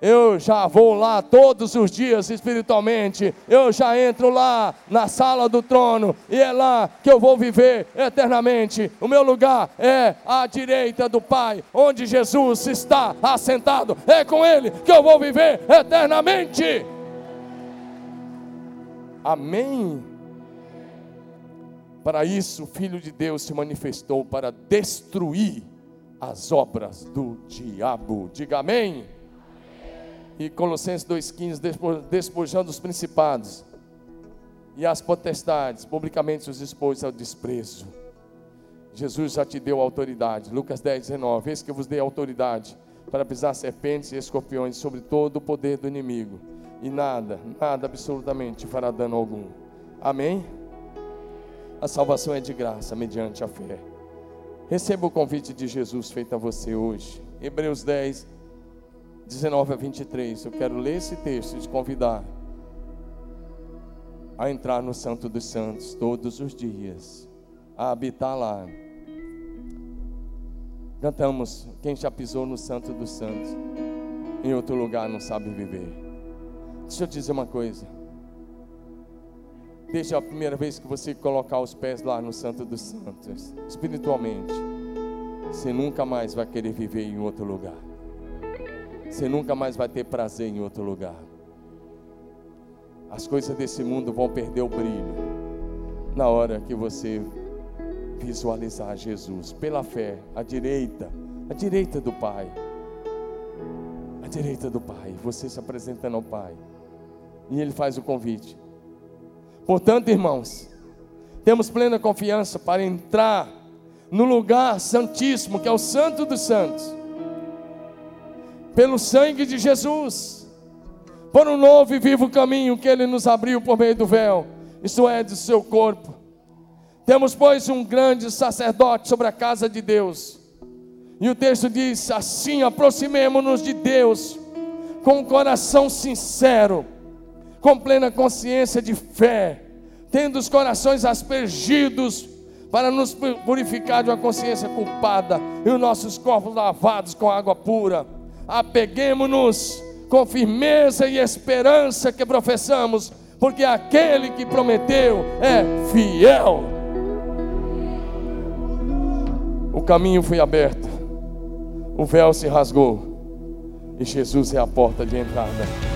Eu já vou lá todos os dias espiritualmente. Eu já entro lá na sala do trono e é lá que eu vou viver eternamente. O meu lugar é à direita do Pai, onde Jesus está assentado. É com Ele que eu vou viver eternamente. Amém. Para isso, o Filho de Deus se manifestou para destruir as obras do diabo. Diga amém. E Colossenses 2,15, despojando os principados e as potestades, publicamente os expôs ao desprezo. Jesus já te deu autoridade. Lucas 10, 19. Eis que eu vos dei autoridade para pisar serpentes e escorpiões sobre todo o poder do inimigo. E nada, nada absolutamente fará dano algum. Amém? A salvação é de graça, mediante a fé. Receba o convite de Jesus feito a você hoje. Hebreus 10, 19 a 23. Eu quero ler esse texto e te convidar a entrar no Santo dos Santos todos os dias, a habitar lá. Cantamos, quem já pisou no Santo dos Santos, em outro lugar não sabe viver. Deixa eu dizer uma coisa. Desde a primeira vez que você colocar os pés lá no Santo dos Santos, espiritualmente, você nunca mais vai querer viver em outro lugar você nunca mais vai ter prazer em outro lugar. As coisas desse mundo vão perder o brilho na hora que você visualizar Jesus pela fé, à direita, à direita do Pai. À direita do Pai, você se apresentando ao Pai. E ele faz o convite. Portanto, irmãos, temos plena confiança para entrar no lugar santíssimo, que é o Santo dos Santos pelo sangue de Jesus, por um novo e vivo caminho que Ele nos abriu por meio do véu, isto é, do seu corpo. Temos, pois, um grande sacerdote sobre a casa de Deus. E o texto diz: assim aproximemo-nos de Deus com um coração sincero, com plena consciência de fé, tendo os corações aspergidos para nos purificar de uma consciência culpada e os nossos corpos lavados com água pura apeguemos-nos com firmeza e esperança que professamos, porque aquele que prometeu é fiel. O caminho foi aberto, o véu se rasgou, e Jesus é a porta de entrada.